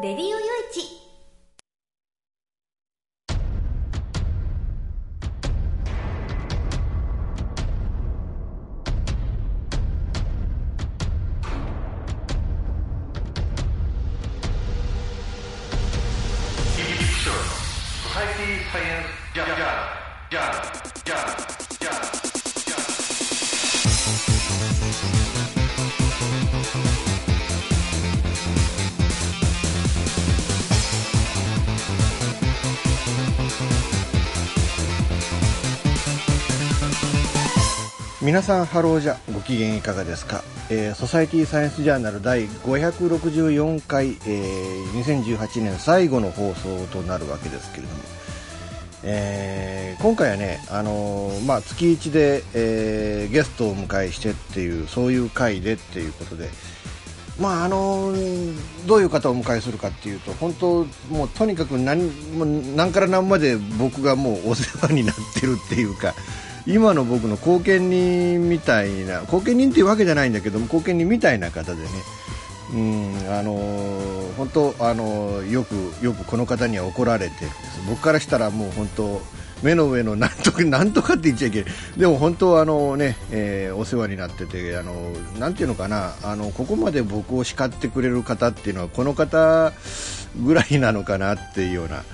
レディオよいち皆さんハローじゃご機嫌いかがですか、えーソサエティサイエンスジャーナル第564回、えー2018年最後の放送となるわけですけれども、えー今回はね、あのーまあ、月1で、えーゲストをお迎えしてっていうそういう回でっていうことで、まああのどういう方をお迎えするかっていうと本当もうとにかく何もう何から何まで僕がもうお世話になってるっていうか今の僕の後見人みたいな後見人っていうわけじゃないんだけども後見人みたいな方でね。うんあのー本当あのーよくよくこの方には怒られて僕からしたらもう本当目の上のなんとか なんとかって言っちゃいけない。でも本当あのね、えーお世話になっててあのなんていうのかなあのここまで僕を叱ってくれる方っていうのはこの方ぐらいなのかなっていうような、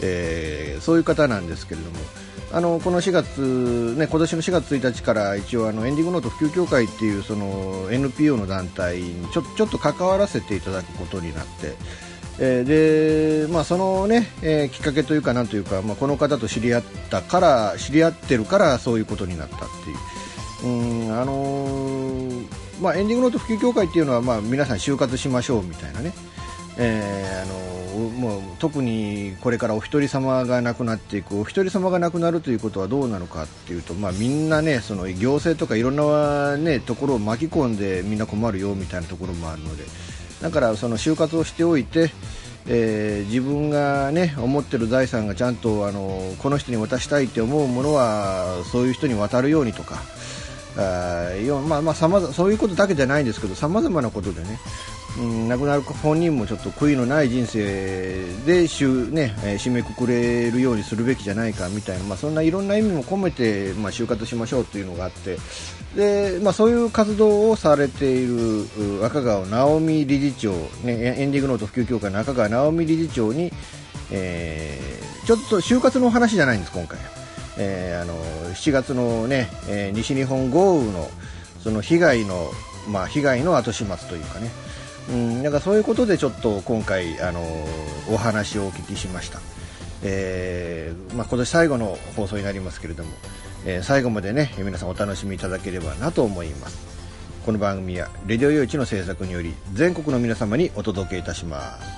えーそういう方なんですけれども。あのこの4月、ね、今年の4月1日から一応あのエンディングノート普及協会っていうその NPO の団体にちょちょっと関わらせていただくことになって、えーでまあ、その、ねえーきっかけというかなんというか、まあ、この方と知り合ったから知り合ってるからそういうことになったっていう。うんあのーまあ、エンディングノート普及協会っていうのは、まあ、皆さん就活しましょうみたいなね、えーあのーもう特にこれからお一人様が亡くなっていくお一人様が亡くなるということはどうなのかっていうと、まあ、みんなねその行政とかいろんな、ね、ところを巻き込んでみんな困るよみたいなところもあるので。だからその就活をしておいて、えー自分がね思ってる財産がちゃんとあのこの人に渡したいって思うものはそういう人に渡るようにとかまあまあそういうことだけじゃないんですけどさまざまなことでね、うん、亡くなる本人もちょっと悔いのない人生でしゅ、ねえー締めくくれるようにするべきじゃないかみたいな、まあ、そんないろんな意味も込めて、まあ、就活しましょうというのがあってで、まあ、そういう活動をされている赤川直美理事長、ね、エンディングノート普及協会の赤川直美理事長に、えーちょっと就活の話じゃないんです、今回。えーあの7月の、ねえー西日本豪雨のその被害の、まあ、被害の後始末というかね、うん、なんかそういうことでちょっと今回、あのお話をお聞きしました、えーまあ、今年最後の放送になりますけれども、え最後までね皆さんお楽しみいただければなと思います。この番組はレディオ用地の制作により全国の皆様にお届けいたします「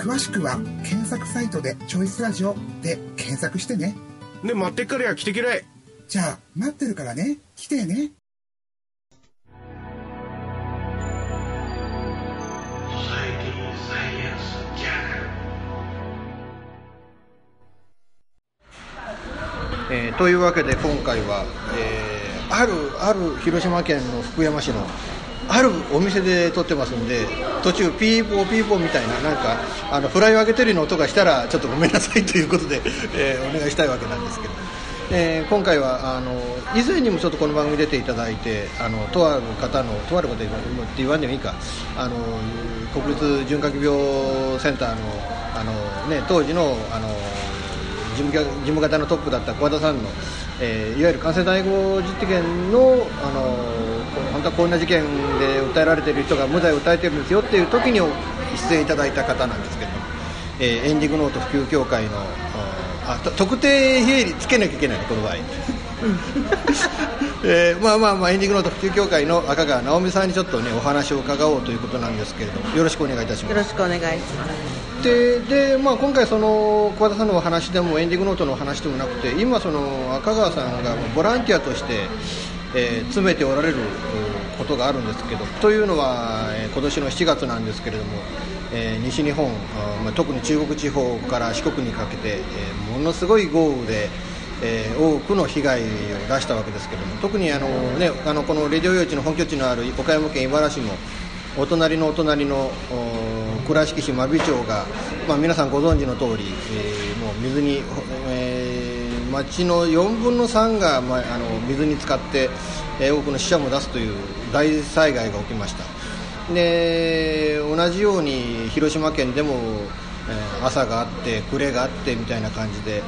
詳しくは検索サイトで「チョイスラジオ」で検索してね。で待ってっからや来てきれじゃあ待ってるからね。来てね。えーというわけで今回は、えーあるある広島県の福山市のあるお店で撮ってますんで途中ピーポーピーポーみたいななんかあのフライを上げてるような音がしたらちょっとごめんなさいということで、えーお願いしたいわけなんですけど、えー今回はあの以前にもちょっとこの番組出ていただいてあのとある方のとある方って言わんでもいいかあの国立循環器病センターのあの、ね、当時のあの事務事務方のトップだった小田さんの、えーいわゆる感染対応実験の、あの本当はこんな事件で訴えられている人が無罪を訴えてるんですよっていう時に出演いただいた方なんですけど、えーエンディングノート普及協会のあと特定非営利つけなきゃいけないのこの場合。えーまあまあまあエンディングノート普及協会の赤川直美さんにちょっとねお話を伺おうということなんですけれどもよろしくお願いいたしますよろしくお願いします。でで、まあ、今回その小和田さんのお話でもエンディングノートのお話でもなくて今その赤川さんがボランティアとして、えー詰めておられることがあるんですけどというのは、えー今年の7月なんですけれども、えー西日本、あまあ、特に中国地方から四国にかけて、えものすごい豪雨で、えー多くの被害を出したわけですけれども特にあの、ね、あのこのレディオ用地の本拠地のある岡山県井原市もお隣のお隣のお倉敷市真備町が、まあ、皆さんご存知の通り、えーもう水に、えー町の4分の3が、まあ、あの水に浸かって、えー多くの死者も出すという大災害が起きました。で同じように広島県でも、えー朝があって暮れがあってみたいな感じで、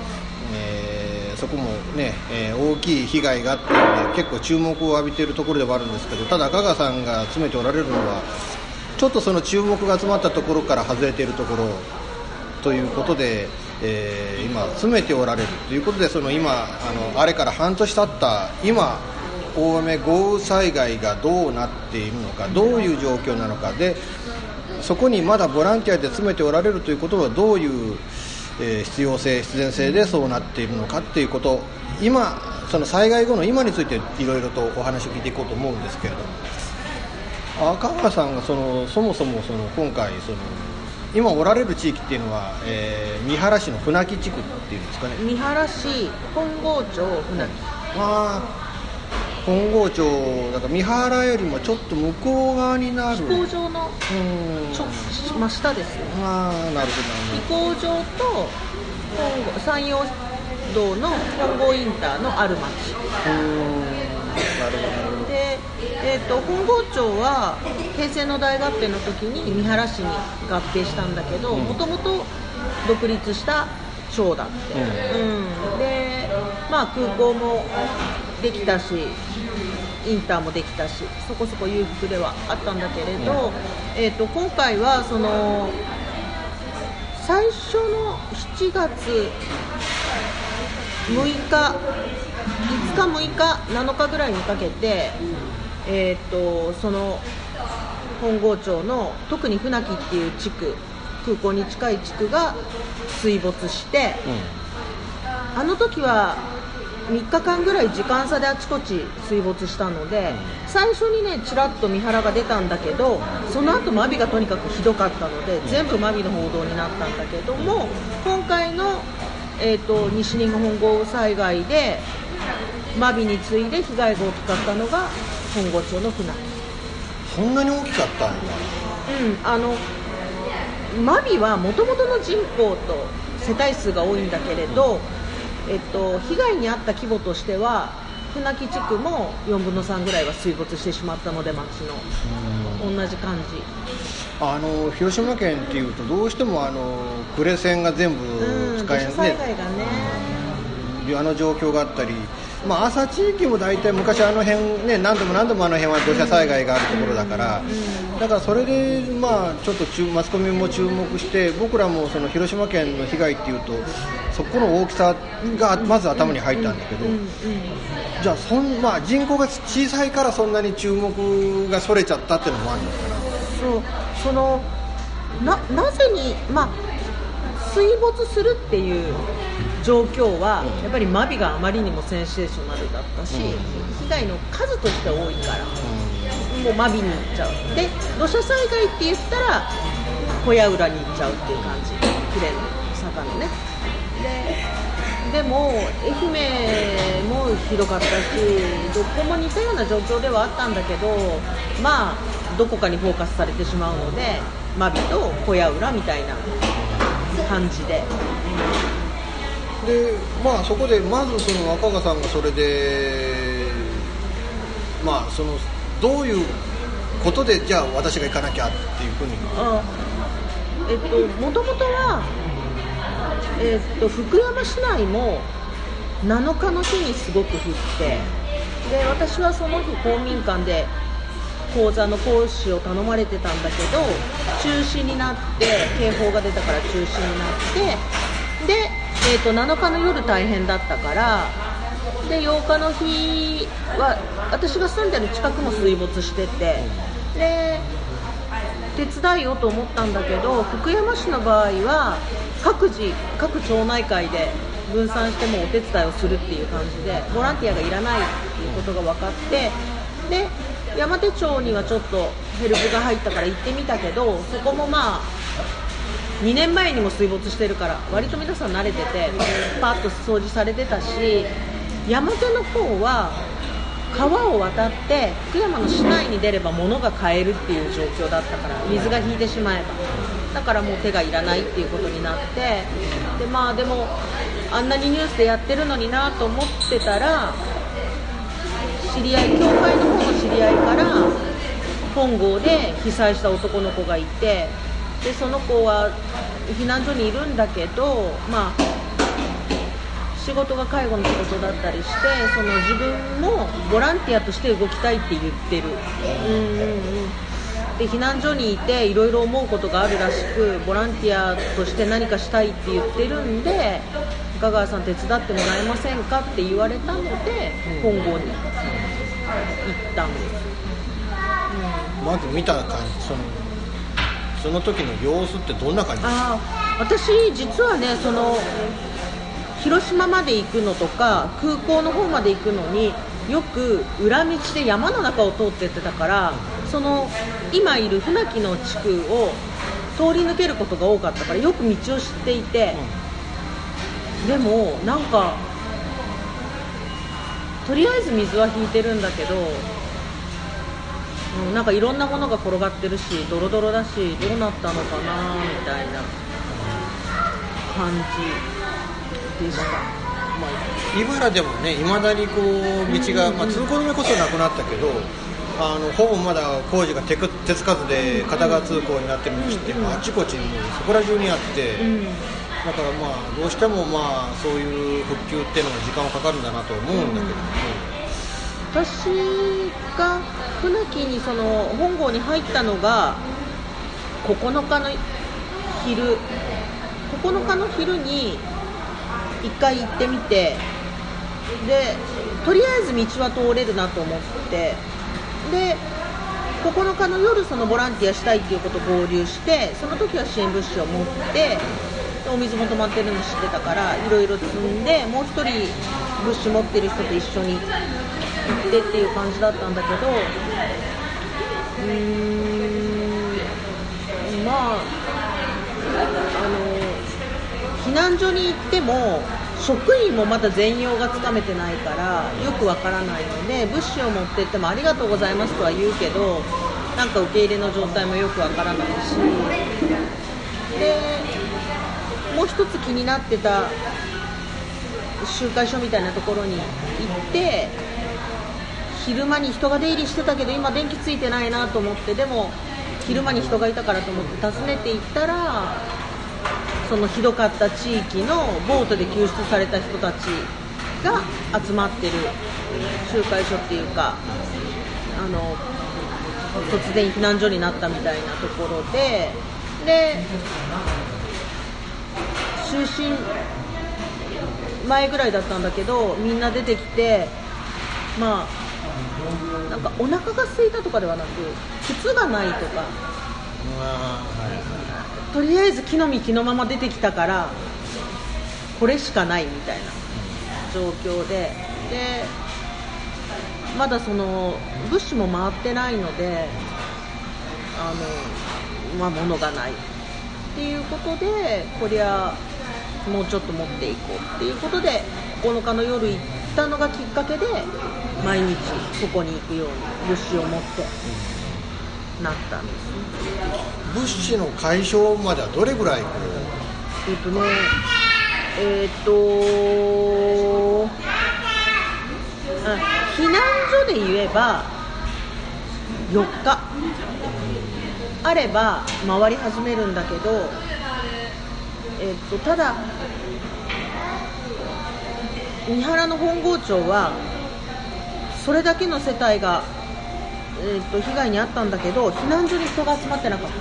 えーそこもね、えー大きい被害があって、結構注目を浴びているところではあるんですけどただ赤川さんが詰めておられるのはちょっとその注目が集まったところから外れているところということで、えー今詰めておられるということでその今あのあれから半年経った今大雨豪雨災害がどうなっているのかどういう状況なのか。でそこにまだボランティアで詰めておられるということはどういう、えー必要性、必然性でそうなっているのかっていうこと。今、その災害後の今についていろいろとお話を聞いていこうと思うんですけれども。赤川さんがそのそもそもその今回その今おられる地域っていうのは、えー三原市の船木地区っていうんですかね。三原市本郷町船木。あー本郷町だから三原よりもちょっと向こう側になる飛行場のうんちょ真下ですね。ああなる飛ほどなる行場と本郷山陽道の本郷インターのある町。うーんなるほどえー、と本郷町は平成の大合併の時に三原市に合併したんだけどもともと独立した町だって、うん。で、まあ、空港もできたしインターもできたしそこそこ裕福ではあったんだけれど、えー、と今回はその最初の7月6日5日6日7日ぐらいにかけて、えー、とその本郷町の特に船木っていう地区空港に近い地区が水没して、あの時は3日間ぐらい時間差であちこち水没したので、最初にねちらっと三原が出たんだけどその後マビがとにかくひどかったので全部マビの報道になったんだけども今回の、えー、と西日本豪雨災害でマビに次いで被害が大きかったのが本郷町の船。木。そんなに大きかったんだ。うん、あのマビはもともとの人口と世帯数が多いんだけれど、えっと、被害に遭った規模としては船木地区も4分の3ぐらいは水没してしまったので町の。同じ感じ。あの広島県っていうとどうしてもあの呉線が全部うん土使え砂災害がね。あの状況があったり、まあ、朝地域も大体昔あの辺、ね、何度も何度もあの辺は土砂災害があるところだから、だからそれで、まあ、ちょっと注マスコミも注目して僕らもその広島県の被害っていうとそこの大きさがまず頭に入ったんだけど、じゃあそん、まあ、人口が小さいからそんなに注目がそれちゃったっていうのもあるのかな。そうそのななぜに、まあ、水没するっていう状況は、やっぱり真備があまりにもセンセーショナルだったし、被害の数として多いから、もう真備に行っちゃう。で土砂災害って言ったら小屋浦に行っちゃうっていう感じ。呉の坂のね。ででも愛媛もひどかったしどこも似たような状況ではあったんだけどまあどこかにフォーカスされてしまうので真備と小屋浦みたいな感じででまあそこでまずその若川さんがそれでまあそのどういうことでじゃあ私が行かなきゃっていうふうに。あえっともともとは、えっと、福山市内も7日の日にすごく降ってで私はその日公民館で講座の講師を頼まれてたんだけど中止になって警報が出たから中止になってで、えっと7日の夜大変だったからで8日の日は私が住んでる近くも水没しててで手伝いようと思ったんだけど福山市の場合は各自各町内会で分散してもお手伝いをするっていう感じでボランティアがいらないっていうことが分かってで山手町にはちょっとヘルプが入ったから行ってみたけどそこもまあ2年前にも水没してるから割と皆さん慣れててパッと掃除されてたし山手の方は川を渡って福山の市内に出れば物が買えるっていう状況だったから水が引いてしまえば。だからもう手がいらないっていうことになってでまあでもあんなにニュースでやってるのになと思ってたら知り合い教会の方の知り合いから本郷で被災した男の子がいてでその子は避難所にいるんだけどまあ仕事が介護の仕事だったりしてその自分もボランティアとして動きたいって言ってる。うんうんうん。で避難所にいていろいろ思うことがあるらしくボランティアとして何かしたいって言ってるんで香川さん手伝ってもらえませんか？って言われたので本郷に行ったん。ですまず見た感じそのその時の様子ってどんな感じですか？私実はねその広島まで行くのとか空港の方まで行くのによく裏道で山の中を通ってってたからその今いる船木の地区を通り抜けることが多かったからよく道を知っていて、でもなんかとりあえず水は引いてるんだけどうんなんかいろんなものが転がってるしドロドロだしどうなったのかなみたいな感じでした、まあ、茨でもねいまだにこう道が、まあ、通行止めこそなくなったけどあのほぼまだ工事が手く手つかずで片側通行になってる道って、あちこちにそこら中にあって、うん。だからまあどうしてもまあそういう復旧っていうのが時間はかかるんだなと思うんだけども、私が船木にその本郷に入ったのが9日の昼9日の昼に1回行ってみてでとりあえず道は通れるなと思ってで9日の夜そのボランティアしたいっていうこと合流してその時は支援物資を持ってお水も止まってるの知ってたからいろいろ積んでもう1人物資持ってる人と一緒にってっていう感じだったんだけどうーんまああの避難所に行っても職員もまだ全容がつかめてないからよくわからないので物資を持ってってもありがとうございますとは言うけどなんか受け入れの状態もよくわからないし。でもう一つ気になってた集会所みたいなところに行って昼間に人が出入りしてたけど今電気ついてないなと思ってでも昼間に人がいたからと思って訪ねて行ったらそのひどかった地域のボートで救出された人たちが集まってる集会所っていうかあの突然避難所になったみたいなところでで就寝前ぐらいだったんだけどみんな出てきてまあなんかお腹が空いたとかではなく靴がないとか。とりあえず木の実木のまま出てきたからこれしかないみたいな状況で。でまだその物資も回ってないのであの、まあ、物がないっていうことでこりゃもうちょっと持っていこうっていうことで9日の夜行ったのがきっかけで毎日そこに行くように物資を持ってなったんですね。物資の解消まではどれぐらいこえっとねえっとあ避難所で言えば4日。あれば回り始めるんだけど、えっと、ただ三原の本郷町はそれだけの世帯が、えっと、被害に遭ったんだけど避難所に人が集まってなかった、う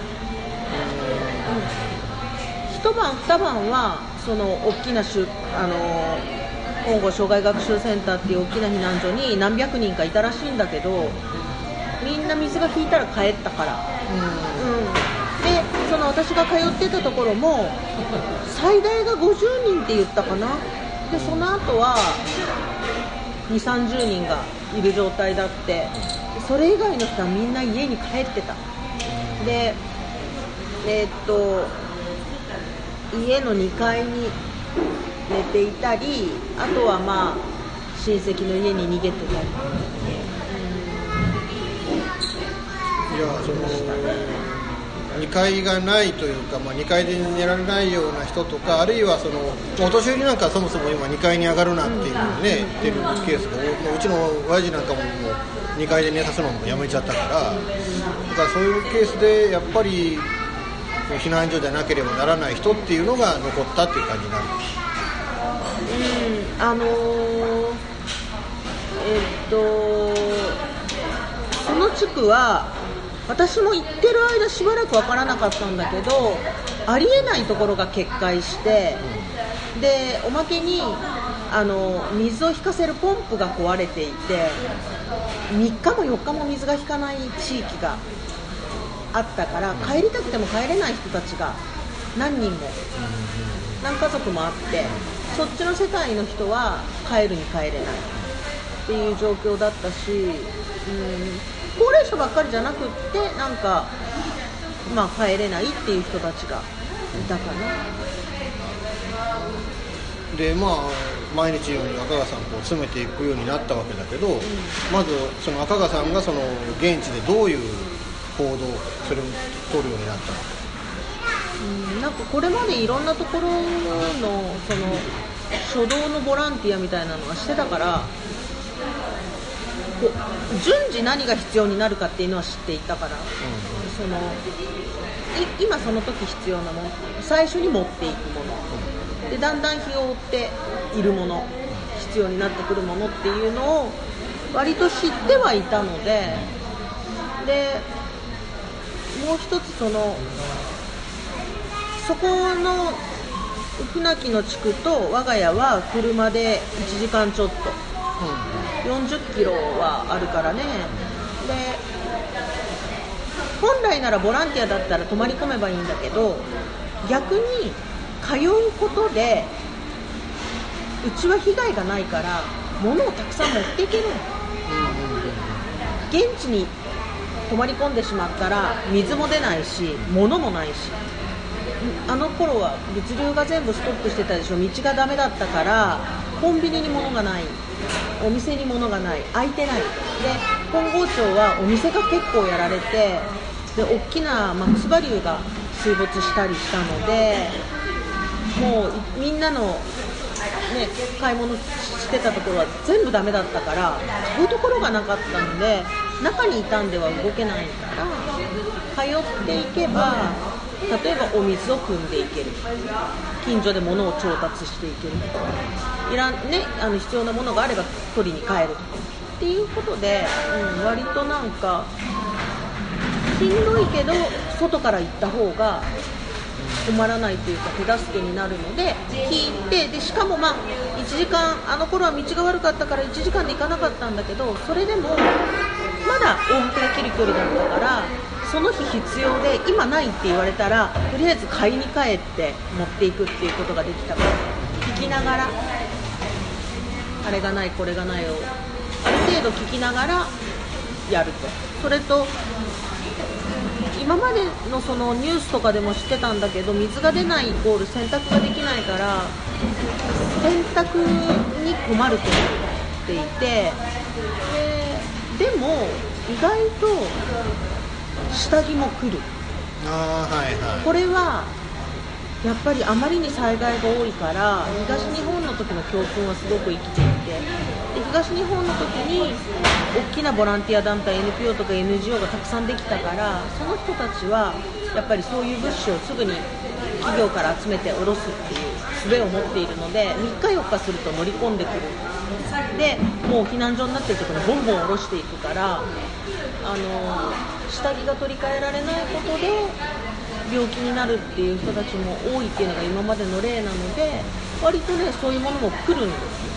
ん、一晩二晩はその大きなあの本郷障害学習センターっていう大きな避難所に何百人かいたらしいんだけどみんな水が引いたら帰ったから、うん、でその私が通ってたところも最大が50人って言ったかな。でその後は2 3 0人がいる状態だってそれ以外の人はみんな家に帰ってた。でえー、っと家の2階に寝ていたりあとはまあ親戚の家に逃げてたり。いやその2階がないというか、まあ、2階で寝られないような人とかあるいはそのお年寄りなんかそもそも今2階に上がるなっていうね、言ってるケースが、うちの親父なんかももう2階で寝さすのもやめちゃったからだからそういうケースでやっぱり避難所じゃなければならない人っていうのが残ったっていう感じになる。うんあのー、えっとその地区は私も行ってる間しばらく分からなかったんだけどありえないところが決壊してでおまけにあの水を引かせるポンプが壊れていて3日も4日も水が引かない地域があったから帰りたくても帰れない人たちが何人も何家族もあってそっちの世帯の人は帰るに帰れないっていう状況だったし、うん、高齢者ばっかりじゃなくってなんか、まあ、帰れないっていう人たちがいたかな。でまあ毎日のように赤川さんこう詰めていくようになったわけだけど、うん、まずその赤川さんがその現地でどういう行動それを取るようになったの？か、うん、なんかこれまでいろんなところのその初動のボランティアみたいなのはしてたから順次何が必要になるかっていうのは知っていたから、うん、その今その時必要なもの最初に持っていくもの。でだんだん日を追っているもの必要になってくるものっていうのを割と知ってはいたのででもう一つそのそこの船木の地区と我が家は車で1時間ちょっと、うん、40キロはあるからね。で本来ならボランティアだったら泊まり込めばいいんだけど逆に通うことでうちは被害がないから物をたくさん持っていけるの、現地に泊まり込んでしまったら水も出ないし物もないし。あの頃は物流が全部ストップしてたでしょ。道がダメだったからコンビニに物がない。お店に物がない。開いてない。で本郷町はお店が結構やられてで大きなマックスバリューが水没したりしたのでもうみんなの、ね、買い物してたところは全部ダメだったから買うところがなかったんで中にいたんでは動けないから通っていけば例えばお水を汲んでいける。近所で物を調達していける。とかいらん、ね、あの必要なものがあれば取りに帰る。とかっていうことで、うん、割となんかしんどいけど外から行った方が困らないというか手助けになるので聞いてでしかもまあ1時間あの頃は道が悪かったから1時間で行かなかったんだけどそれでもまだ往復できる距離だったからその日必要で今ないって言われたらとりあえず買いに帰って持っていくっていうことができた。から聞きながらあれがないこれがないをある程度聞きながらやると。それと今までのそのニュースとかでも知ってたんだけど水が出ないイコール洗濯ができないから洗濯に困ると思っていて。ででも意外と下着も来る。ああはいはい。これはやっぱりあまりに災害が多いから東日本の時の教訓はすごく生きていてで東日本の時に大きなボランティア団体 NPO とか NGO がたくさんできたからその人たちはやっぱりそういう物資をすぐに企業から集めて下ろすっていう術を持っているので3日4日すると乗り込んでくる。でもう避難所になってるところにボンボン下ろしていくからあの下着が取り替えられないことで病気になるっていう人たちも多いっていうのが今までの例なので割とねそういうものも来るんですよ、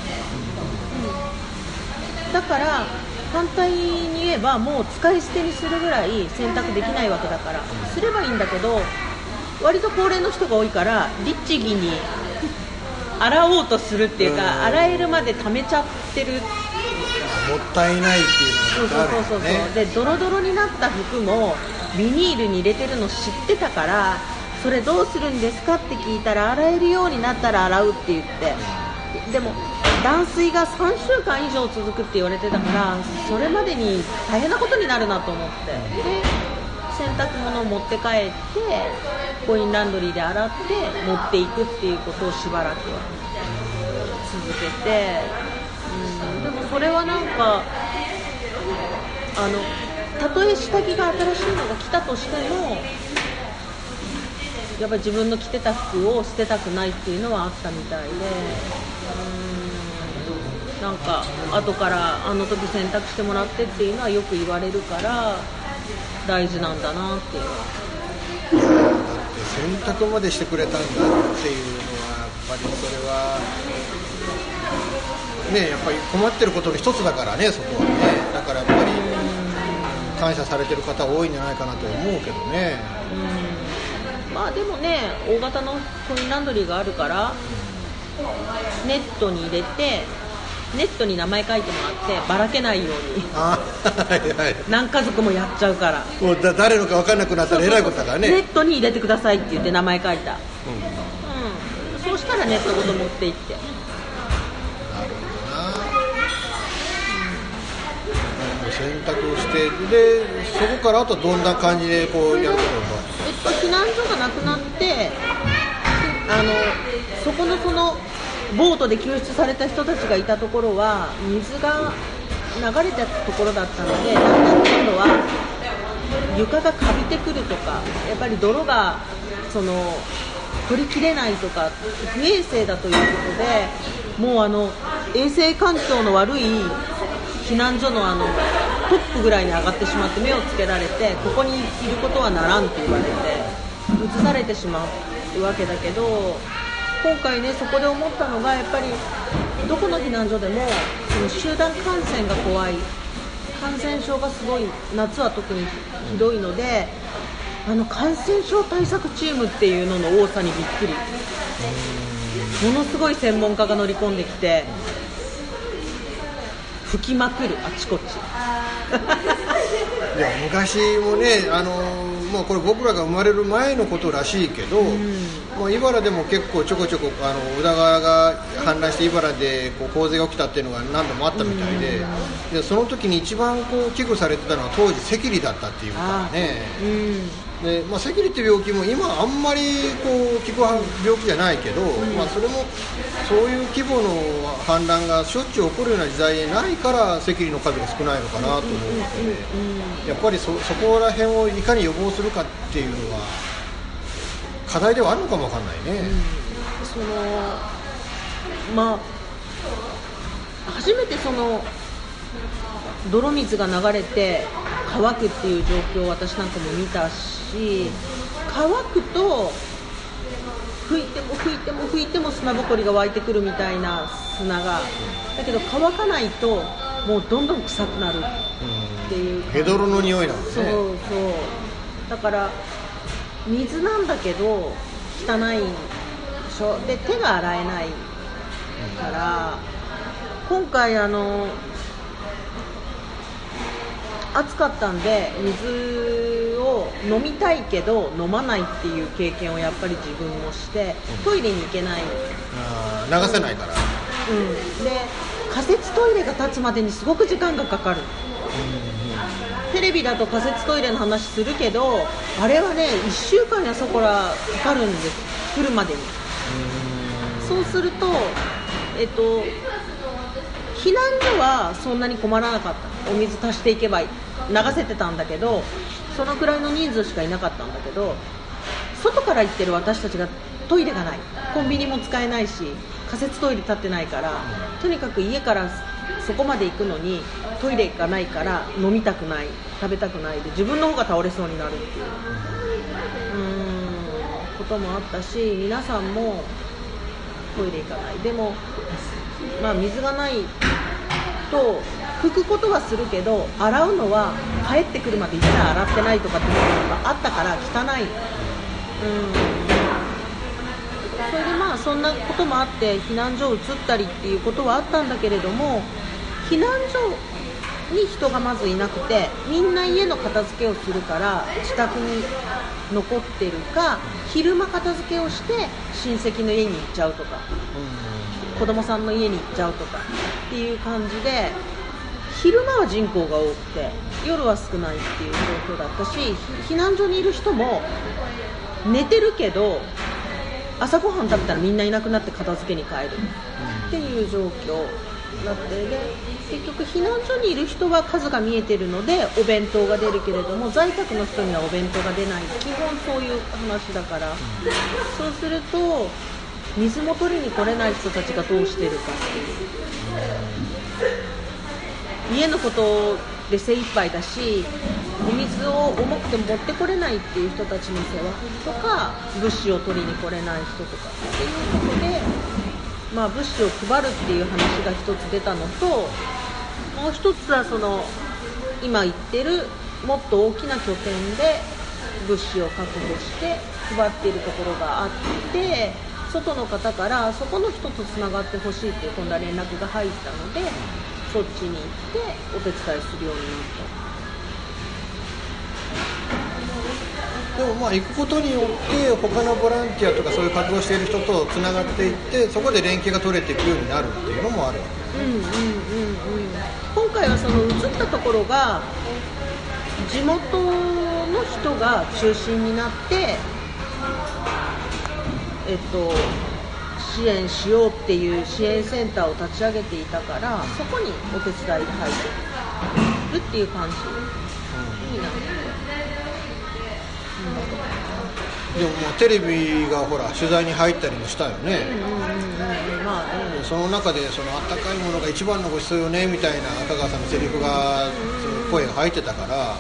うん、だから反対に言えばもう使い捨てにするぐらい洗濯できないわけだからすればいいんだけど割と高齢の人が多いから律儀に洗おうとするっていうか洗えるまで溜めちゃってる。もったいないっていうそうそうそうそう、ね。でドロドロになった服もビニールに入れてるの知ってたからそれどうするんですかって聞いたら洗えるようになったら洗うって言って。でも断水が3週間以上続くって言われてたからそれまでに大変なことになるなと思って。で洗濯物を持って帰ってコインランドリーで洗って持っていくっていうことをしばらくは続けて、うん、でもそれはなんかあのたとえ下着が新しいのが来たとしてもやっぱり自分の着てた服を捨てたくないっていうのはあったみたいで。うん。なんか後からあの時選択してもらってっていうのはよく言われるから大事なんだなっていう。だって洗濯までしてくれたんだっていうのはやっぱりそれはねやっぱり困ってることの一つだからねそこはね。感謝されてる方多いんじゃないかなと思うけどね。うん。まあでもね大型のコインランドリーがあるからネットに入れてネットに名前書いてもらってばらけないように。あはいはい。何家族もやっちゃうから。もうだ誰のか分かんなくなったらえらいことだからね。ネットに入れてくださいって言って名前書いた。うん、そうしたらネットごと持って行ってなるほどな、もう洗濯をしてでそこからあとどんな感じでこうやるの？かえっと、避難所がなくなってあのそこのそのボートで救出された人たちがいたところは水が流れたところだったのでだんだん今度は床がカビてくるとかやっぱり泥がその取りきれないとか不衛生だということでもうあの衛生環境の悪い避難所のあのトップぐらいに上がってしまって目をつけられてここにいることはならんって言われて移されてしまうわけだけど今回ねそこで思ったのがやっぱりどこの避難所でもその集団感染が怖い感染症がすごい夏は特にひどいのであの感染症対策チームっていうのの多さにびっくり。ものすごい専門家が乗り込んできて吹きまくるあちこち。いや昔もねあのまあこれ僕らが生まれる前のことらしいけど、まあ、茨でも結構ちょこちょこあの宇田川が氾濫して茨でこう洪水が起きたっていうのが何度もあったみたいで,、でその時に一番こう危惧されてたのは当時赤痢だったっていうからね。うんで、まあ、赤痢っていう病気も今あんまりこう聞く病気じゃないけど、まあ、それもそういう規模の氾濫がしょっちゅう起こるような時代ないから赤痢の数が少ないのかなと思うので、やっぱりそそこら辺をいかに予防するかっていうのは課題ではあるのかもわかんないね。そのまあ初めてその泥水が流れて乾くっていう状況を私なんかも見たし乾くと拭いても拭いても拭いても砂ぼこりが湧いてくるみたいな砂がだけど乾かないともうどんどん臭くなるっていうヘドロの匂いなんですそうね。そう。だから水なんだけど汚いでしょ。で手が洗えないから今回あの暑かったんで水を飲みたいけど飲まないっていう経験をやっぱり自分もしてトイレに行けない、あー流せないから。うん、で仮設トイレが立つまでにすごく時間がかかる。テレビだと仮設トイレの話するけどあれはね1週間やそこらかかるんです。来るまでに。そうするとえっと避難所はそんなに困らなかったお水足していけば流せてたんだけどそのくらいの人数しかいなかったんだけど外から行ってる私たちがトイレがない。コンビニも使えないし仮設トイレ立ってないからとにかく家からそこまで行くのにトイレがないから飲みたくない食べたくないで自分の方が倒れそうになるっていう。うんこともあったし皆さんもトイレ行かない。でも、まあ、水がないと拭くことはするけど洗うのは帰ってくるまで1回洗ってないとかっていうのがあったから汚い、うん、それでまあそんなこともあって避難所を移ったりっていうことはあったんだけれども避難所に人がまずいなくてみんな家の片付けをするから自宅に残ってるか昼間片付けをして親戚の家に行っちゃうとか子供さんの家に行っちゃうとかっていう感じで昼間は人口が多くて夜は少ないっていう状況だったし避難所にいる人も寝てるけど朝ごはん食べたらみんないなくなって片付けに帰るっていう状況だってで結局避難所にいる人は数が見えてるのでお弁当が出るけれども在宅の人にはお弁当が出ない。基本そういう話だから。そうすると水も取りに来れない人たちがどうしてるかっていう。家のことで精一杯だしお水を重くて持ってこれないっていう人たちの世話とか物資を取りに来れない人とか。っていうことで、まあ、物資を配るっていう話が一つ出たのともう一つはその今言ってるもっと大きな拠点で物資を確保して配っているところがあって外の方からそこの人とつながってほしいっていう今度は連絡が入ったのでそっちに行ってお手伝いするようになった。でもまあ行くことによって他のボランティアとかそういう活動している人とつながっていってそこで連携が取れていくようになるっていうのもあるわけうんうんうんうん今回はその移ったところが地元の人が中心になってえっと支援しようっていう支援センターを立ち上げていたからそこにお手伝いで入ってるっていう感じになってでももうテレビがほら取材に入ったりもしたよね、その中でそのあったかいものが一番のごちそうよねみたいな赤川さんのセリフが声が入ってたからだ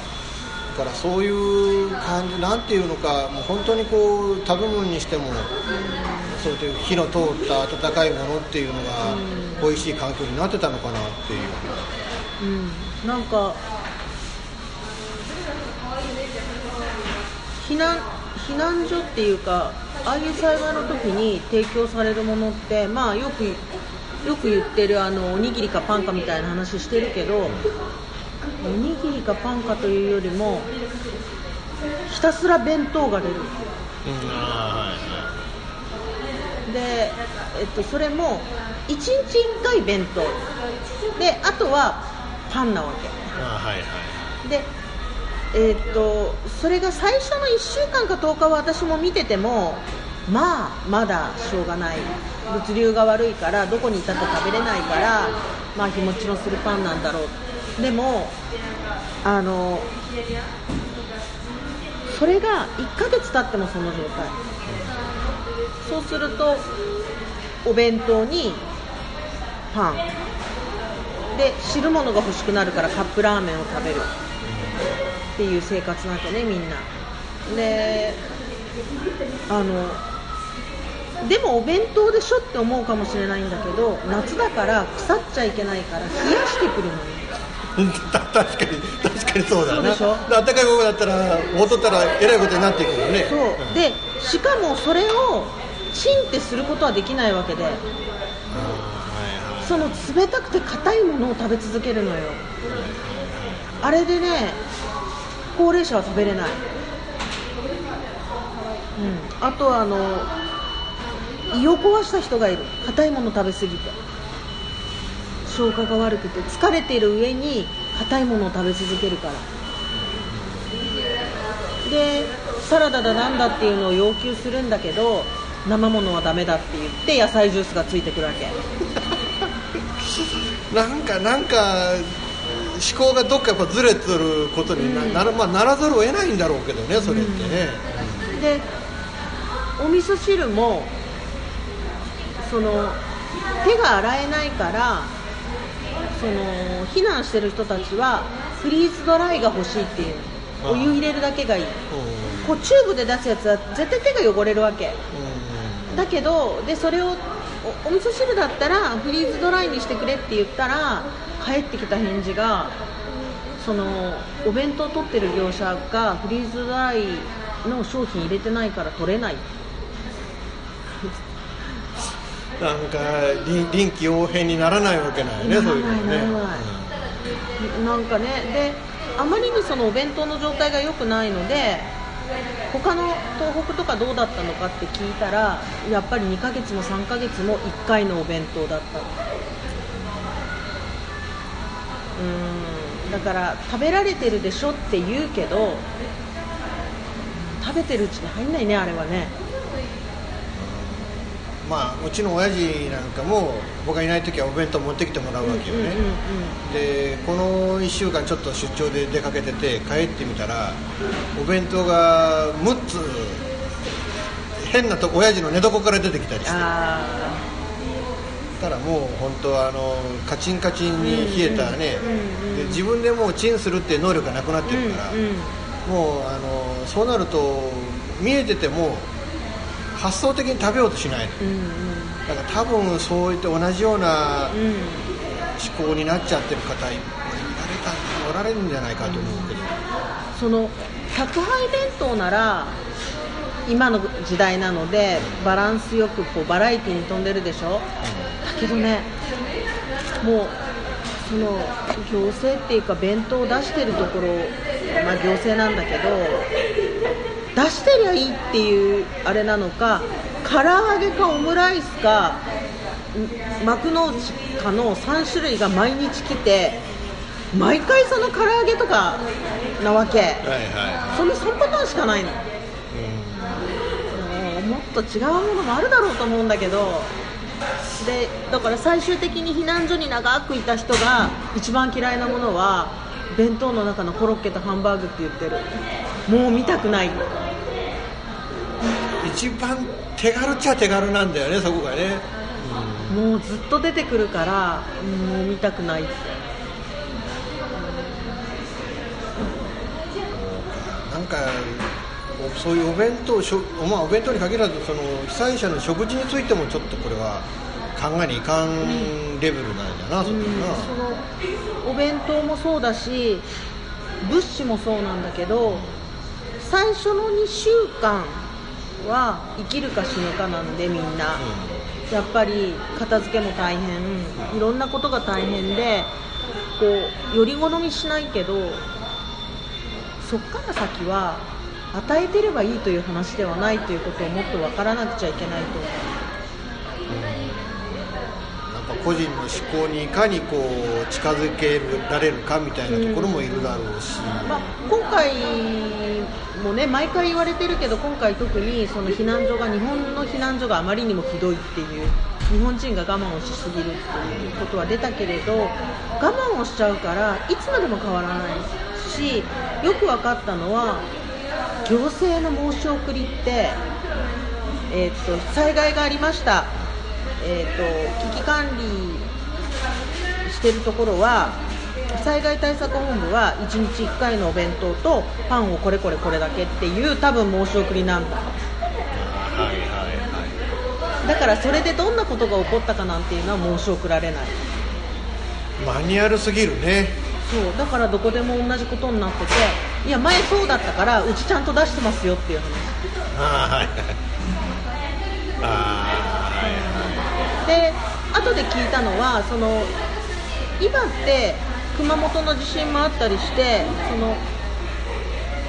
からそういう感じなんていうのかもう本当にこう食べ物にしてもそういう火の通った温かいものっていうのが美味しい環境になってたのかなっていう。うん、なんか避難避難所っていうかああいう災害の時に提供されるものってまあよくよく言ってるあのおにぎりかパンかみたいな話してるけどおにぎりかパンかというよりもひたすら弁当が出るで、えっと、それも1日1回弁当。であとはパンなわけ。で、えーっとそれが最初の1週間か10日は私も見ててもまあまだしょうがない。物流が悪いからどこにいたって食べれないからまあ日持ちのするパンなんだろう。でもあのそれが1ヶ月経ってもその状態そうするとお弁当にパン。で汁物が欲しくなるからカップラーメンを食べる。っていう生活なわけねみんな。であのでもお弁当でしょって思うかもしれないんだけど夏だから腐っちゃいけないから冷やしてくるのよ。確かに。確かかにそうだな。そうあったかいままだったらほったらえらいことになっていくよね。そう。でしかもそれをチンってすることはできないわけで。その冷たくて硬いものを食べ続けるのよ。あれでね高齢者は食べれない、うん、あとはあの胃を壊した人がいる。硬いもの食べ過ぎて。消化が悪くて疲れている上に硬いものを食べ続けるから。でサラダだなんだっていうのを要求するんだけど生ものはダメだって言って野菜ジュースがついてくるわけ。なんかなんか思考がどっかやっぱずれてることにな,、ならまあ、ならざるを得ないんだろうけどねそれってね、でお味噌汁もその手が洗えないからその避難してる人たちはフリーズドライが欲しいっていうお湯入れるだけがいい。こうチューブで出すやつは絶対手が汚れるわけ。だけどでそれをおお味噌汁だったらフリーズドライにしてくれって言ったら返ってきた返事がそのお弁当取ってる業者がフリーズドライの商品入れてないから取れないなんか臨臨機応変にならないわけないよねそういうのないならねない。なんかねであまりにそのお弁当の状態が良くないので他の東北とかどうだったのかって聞いたらやっぱり2ヶ月も3ヶ月も1回のお弁当だった。うーん。だから食べられてるでしょって言うけど食べてるうちに入んないねあれはねまあうちの親父なんかも僕がいない時はお弁当持ってきてもらうわけよね、でこの1週間ちょっと出張で出かけてて帰ってみたらお弁当が6つ変なとこ親父の寝床から出てきたりして。あたらもう本当あのカチンカチンに冷えたね、で自分でもうチンするっていう能力がなくなってるから、もうあのそうなると見えてても発想的に食べようとしないの、うんうん。だから多分そういった同じようなうん。うん思考になっちゃってる方いっぱいおられるんじゃないかと思うけど、その宅配弁当なら今の時代なのでバランスよくこうバラエティに富んでるでしょ、だけどねもうその行政っていうか弁当を出してるところ、まあ、行政なんだけど出してりゃいいっていうあれなのか唐揚げかオムライスかん幕の内かの3種類が毎日来て毎回その唐揚げとかなわけ。はいはその3パターンしかないの、もうもっと違うものもあるだろうと思うんだけどでだから最終的に避難所に長くいた人が一番嫌いなものは弁当の中のコロッケとハンバーグって言ってるもう見たくない。い一番手軽っちゃ手軽なんだよねそこがね。もうずっと出てくるからもう見たくない。なんかおそういうお弁当しょ、まあ、お弁当に限らずその被災者の食事についてもちょっとこれは考えにいかんレベルなんだな、それうんな。そのお弁当もそうだし物資もそうなんだけど最初の2週間は生きるか死ぬかなんでみんな、やっぱり片付けも大変。いろんなことが大変でこうより好みしないけどそっから先は与えてればいいという話ではないということをもっと分からなくちゃいけないと思う。個人の思考にいかにこう近づけられるかみたいなところもいるだろうし、まあ、今回もね毎回言われてるけど今回特にその避難所が日本の避難所があまりにもひどいっていう日本人が我慢をしすぎるっていうことは出たけれど我慢をしちゃうからいつまでも変わらないしよく分かったのは行政の申し送りって、えー、と災害がありました、えー、と危機管理してるところは災害対策本部は1日1回のお弁当とパンをこれこれこれだけっていう多分申し送りなんだ。はいはいはだからそれでどんなことが起こったかなんていうのは申し送られない。いマニュアルすぎるね。そうだからどこでも同じことになってていや前そうだったからうちちゃんと出してますよっていう話。あーはいはい。あで後で聞いたのはその今って熊本の地震もあったりしてその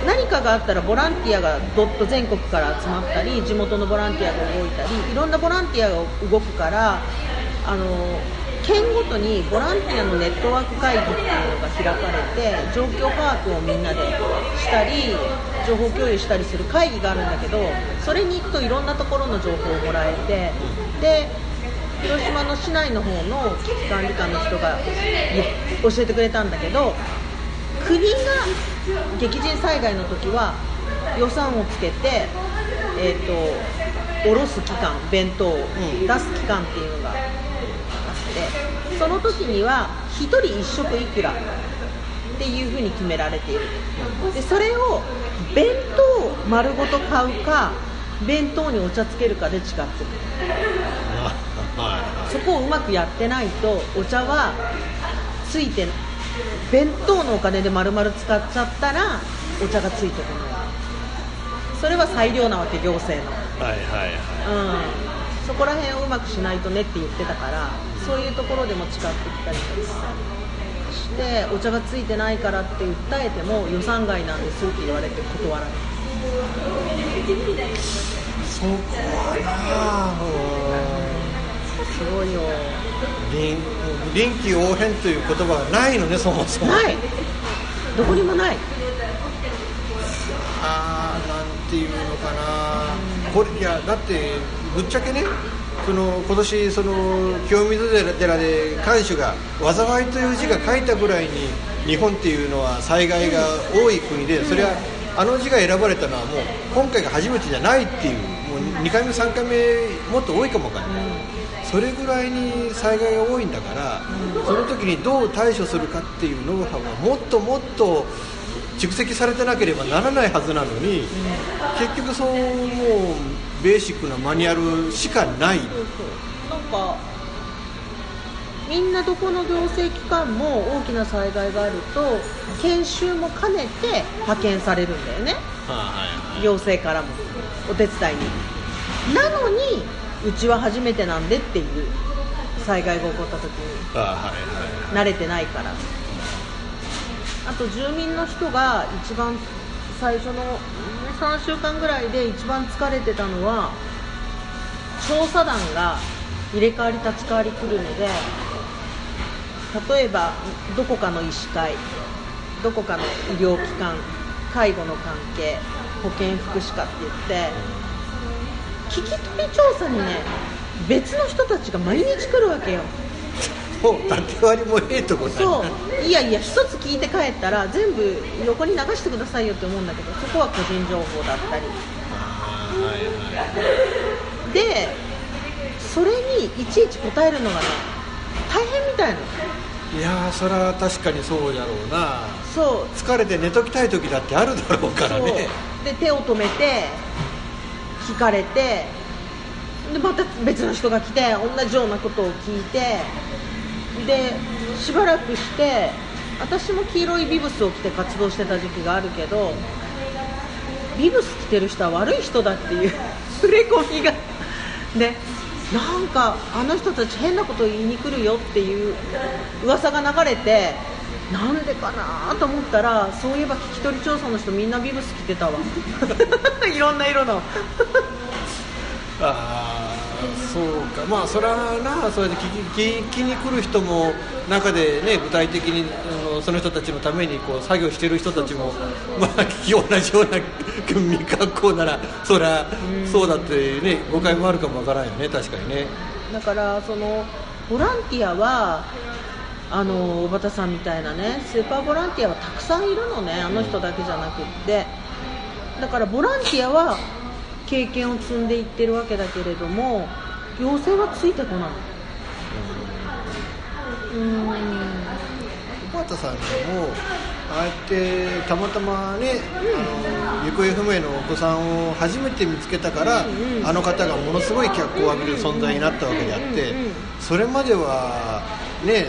何かがあったらボランティアがどっと全国から集まったり地元のボランティアが動いたりいろんなボランティアが動くからあの県ごとにボランティアのネットワーク会議っていうのが開かれて状況把握をみんなでしたり情報共有したりする会議があるんだけどそれに行くといろんなところの情報をもらえてで広島の市内の方の危機管理課の人が教えてくれたんだけど国が激甚災害の時は予算をつけて、えー、と下ろす期間弁当を出す期間っていうのがあってその時には1人1食いくらっていうふうに決められている。でそれを弁当丸ごと買うか弁当にお茶つけるかで違ってくるはいそこをうまくやってないとお茶はついて弁当のお金で丸々使っちゃったらお茶がついてこないそれは裁量なわけ行政の。はいはいはい。うん。そこら辺をうまくしないとねって言ってたからそういうところでも誓ってきたりとかしてお茶がついてないからって訴えても予算外なんですって言われて断られるそこはなすごいよ。臨臨機応変という言葉がないのねそもそも。ない。どこにもない。あーなんていうのかな。これいやだってぶっちゃけねその今年その清水寺で館主が「災い」という字が書いたぐらいに日本っていうのは災害が多い国でそれはあの字が選ばれたのはもう今回が初めてじゃないっていうもう2回目3回目もっと多いかもわかんないそれぐらいに災害が多いんだからその時にどう対処するかっていうノウハウがもっともっと蓄積されてなければならないはずなのに結局そうもうベーシックなマニュアルしかない。そうそう。なんかみんなどこの行政機関も大きな災害があると研修も兼ねて派遣されるんだよね。行政からも。お手伝いに。なのにうちは初めてなんでっていう災害が起こった時にあはいはい。慣れてないから。あと住民の人が一番最初の3週間ぐらいで一番疲れてたのは調査団が入れ替わり立ち替わり来るので例えばどこかの医師会どこかの医療機関介護の関係保健福祉課って言って聞き取り調査にね別の人たちが毎日来るわけよ。もう縦割りもええとこだね。そう。いやいや一つ聞いて帰ったら全部横に流してくださいよって思うんだけどそこは個人情報だったり。でそれにいちいち答えるのがね大変みたいなの。いやーそれは確かにそうだろうな。そう。疲れて寝ときたい時だってあるだろうからね。で手を止めて聞かれてでまた別の人が来て同じようなことを聞いてでしばらくして私も黄色いビブスを着て活動してた時期があるけどビブス着てる人は悪い人だっていう 触れ込みがでなんかあの人たち変なこと言いに来るよっていう噂が流れてなんでかなと思ったらそういえば聞き取り調査の人みんなビブス着てたわ。いろんな色の。ああそうか。まあそれはなそれで聞きに来る人も中でね具体的にその人たちのためにこう作業してる人たちもまあ聞き同じような未 格好ならそりゃそうだってね誤解もあるかもわからんよね確かにね。だからそのボランティアはあの小畑さんみたいなねスーパーボランティアはたくさんいるのねあの人だけじゃなくって。だからボランティアは経験を積んでいってるわけだけれども行政はついてこない。うん小畑さんでもああやってたまたまね、あの行方不明のお子さんを初めて見つけたから、うんうんあの方がものすごい脚光を浴びる存在になったわけであって、うんうんうんそれまではね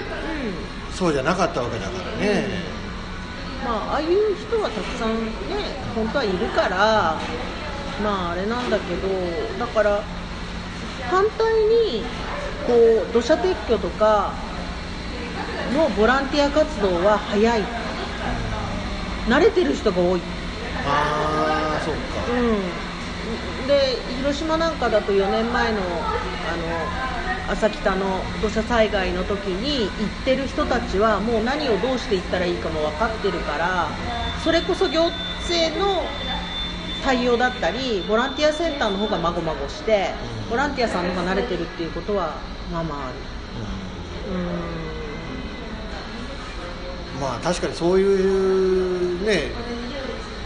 そうじゃなかったわけだからね、まあ、ああいう人はたくさんね本当はいるからまああれなんだけどだから反対にこう土砂撤去とかのボランティア活動は早い。慣れてる人が多い。ああそうか。うん、で広島なんかだと4年前のあの朝北の土砂災害の時に行ってる人たちはもう何をどうしていったらいいかも分かってるからそれこそ行政の対応だったりボランティアセンターの方がまごまごしてボランティアさんの方が慣れてるっていうことはまあまあある。うんまあ確かにそういうね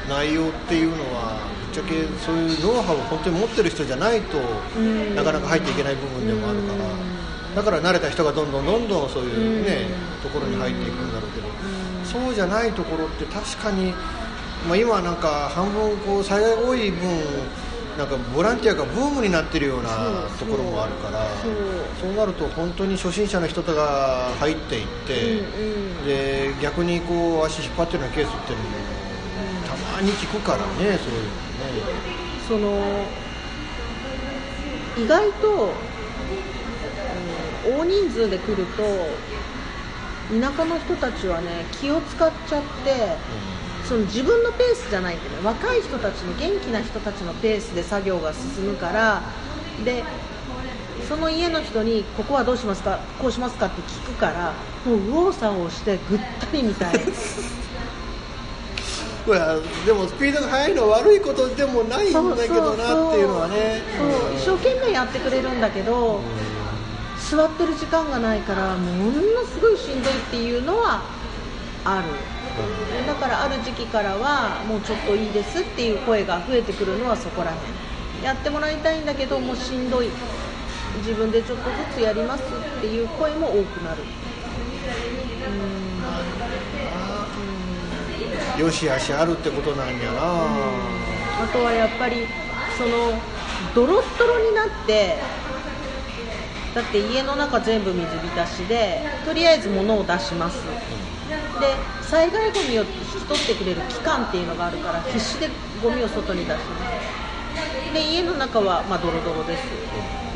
内容っていうのはぶっちゃけそういうノウハウを本当に持ってる人じゃないとん。なかなか入っていけない部分でもあるから。だから慣れた人がどんどんどんどんそういうねところに入っていくんだろうけどそうじゃないところって確かにまあ今なんか半分こう災害が多い分なんかボランティアがブームになってるようなところもあるからそう。なると本当に初心者の人とが入っていって、うんうん。で逆にこう足引っ張ってるようなケースっていうのもたまに聞くからねそういうのね。その意外と、うん大人数で来ると田舎の人たちはね気を使っちゃってその自分のペースじゃないんでね若い人たちの元気な人たちのペースで作業が進むからでその家の人にここはどうしますかこうしますかって聞くからもう右往左往してぐったりみたいこれ でもスピードが速いのは悪いことでもないんだけどなっていうのはね。そう一生懸命やってくれるんだけど、座ってる時間がないからものすごいしんどいっていうのはある、だからある時期からはもうちょっといいですっていう声が増えてくるのはそこら辺。やってもらいたいんだけどもうしんどい。自分でちょっとずつやりますっていう声も多くなる。よしあしあるってことなんやな。あとはやっぱりそのドロッドロになってだって家の中全部水浸しでとりあえず物を出しますで災害ゴミを引き取ってくれる機関っていうのがあるから必死でゴミを外に出します。で家の中はまあドロドロです。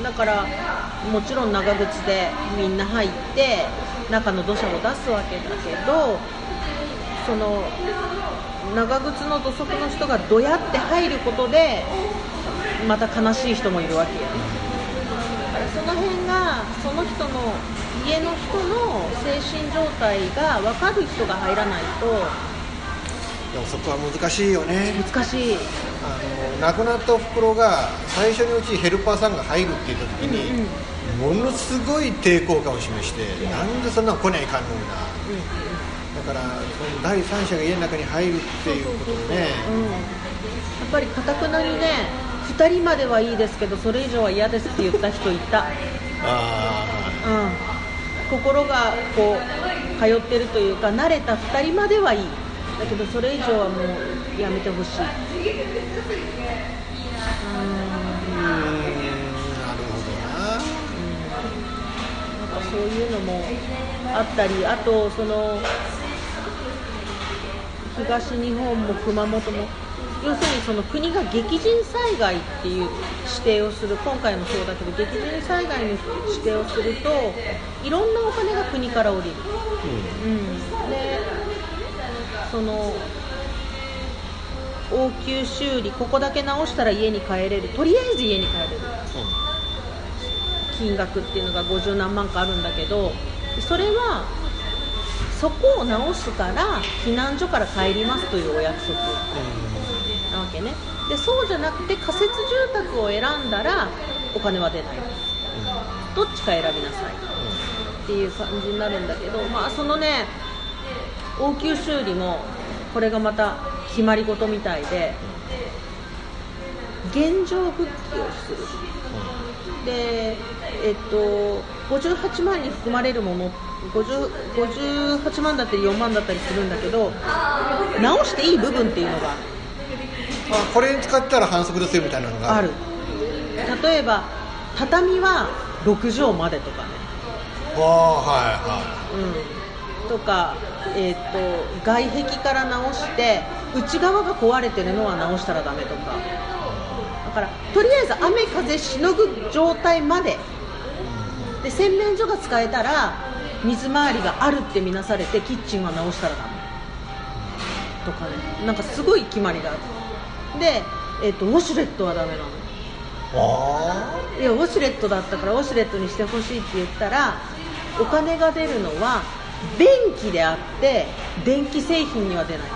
だからもちろん長靴でみんな入って中の土砂を出すわけだけどその長靴の土足の人がどやって入ることでまた悲しい人もいるわけよ。その辺がその人の家の人の精神状態が分かる人が入らないとでもそこは難しいよね。難しい。あの亡くなったおふくろが最初にうちヘルパーさんが入るって言った時に、ものすごい抵抗感を示して、なんでそんなの来ないかんのにな、だからその第三者が家の中に入るっていうことでね。うん、やっぱりかたくなにね2人まではいいですけどそれ以上は嫌ですって言った人いた、あうん、心がこう通ってるというか慣れた2人まではいい。だけどそれ以上はもうやめてほしい。あうん。なるほどな。なんかそういうのもあったりあとその東日本も熊本も要するにその国が激甚災害っていう指定をする今回もそうだけど激甚災害の指定をするといろんなお金が国から降りる、うん、でその応急修理ここだけ直したら家に帰れる。とりあえず家に帰れる。金額っていうのが50何万かあるんだけどそれはそこを直すから避難所から帰りますというお約束。なわけね。でそうじゃなくて仮設住宅を選んだらお金は出ない。どっちか選びなさい。っていう感じになるんだけどまあそのね応急修理もこれがまた決まり事みたいで現状復帰をする。でえっと58万に含まれるもの50 58万だったり4万だったりするんだけど直していい部分っていうのがあこれに使ったら反則ですよみたいなのが。ある。例えば畳は6畳までとかね。ああはいはうん、とか、えー、と外壁から直して内側が壊れてるのは直したらダメとか。だからとりあえず雨風しのぐ状態まで。で洗面所が使えたら水回りがあるって見なされてキッチンは直したらダメ。とかね。なんかすごい決まりがあるで、えー、とウォシュレットはダメなの。あいやウォシュレットだったからウォシュレットにしてほしいって言ったらお金が出るのは便器であって電気製品には出ない。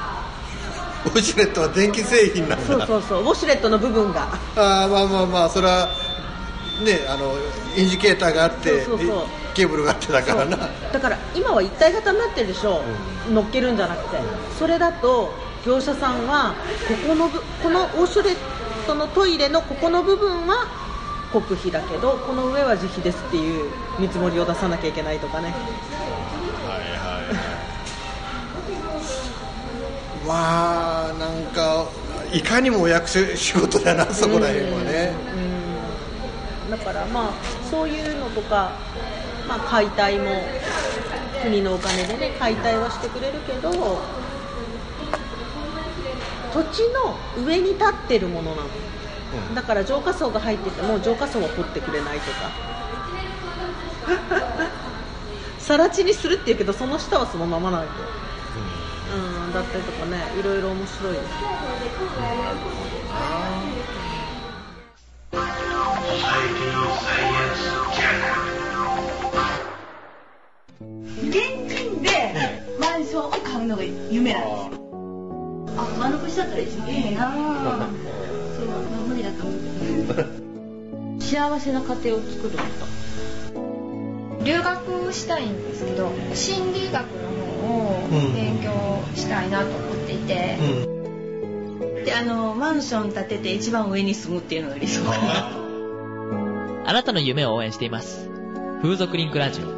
ウォシュレットは電気製品なんだ。そうそうそうウォシュレットの部分が。あーまあまあまあそれはねあのインジケーターがあってそうそうそう。ケーブルがあってだからな。だから今は一体型になってるでしょ、乗っけるんじゃなくて。それだと業者さんはここのぶこのウォシュレットのトイレのここの部分は国費だけどこの上は自費ですっていう見積もりを出さなきゃいけないとかね。まあなんかいかにもお役所仕事だなそこら辺はね。だからまあそういうのとか、まあ、解体も国のお金でね解体はしてくれるけど土地の上に立ってるものなの、だから浄化槽が入ってても浄化槽は掘ってくれないとか。更地にするっていうけどその下はそのままなわけうん。だったりとかねいろいろ面白い。です現金でマンションを買うのが夢なんですよ。あ、丸腰だったら一番いいな。そう、無理だと思う。幸せな家庭を作ること。留学したいんですけど心理学の方を勉強したいなと思っていて、で、あの、マンション建てて一番上に住むっていうのが理想かな。あなたの夢を応援しています。風俗リンクラジオ。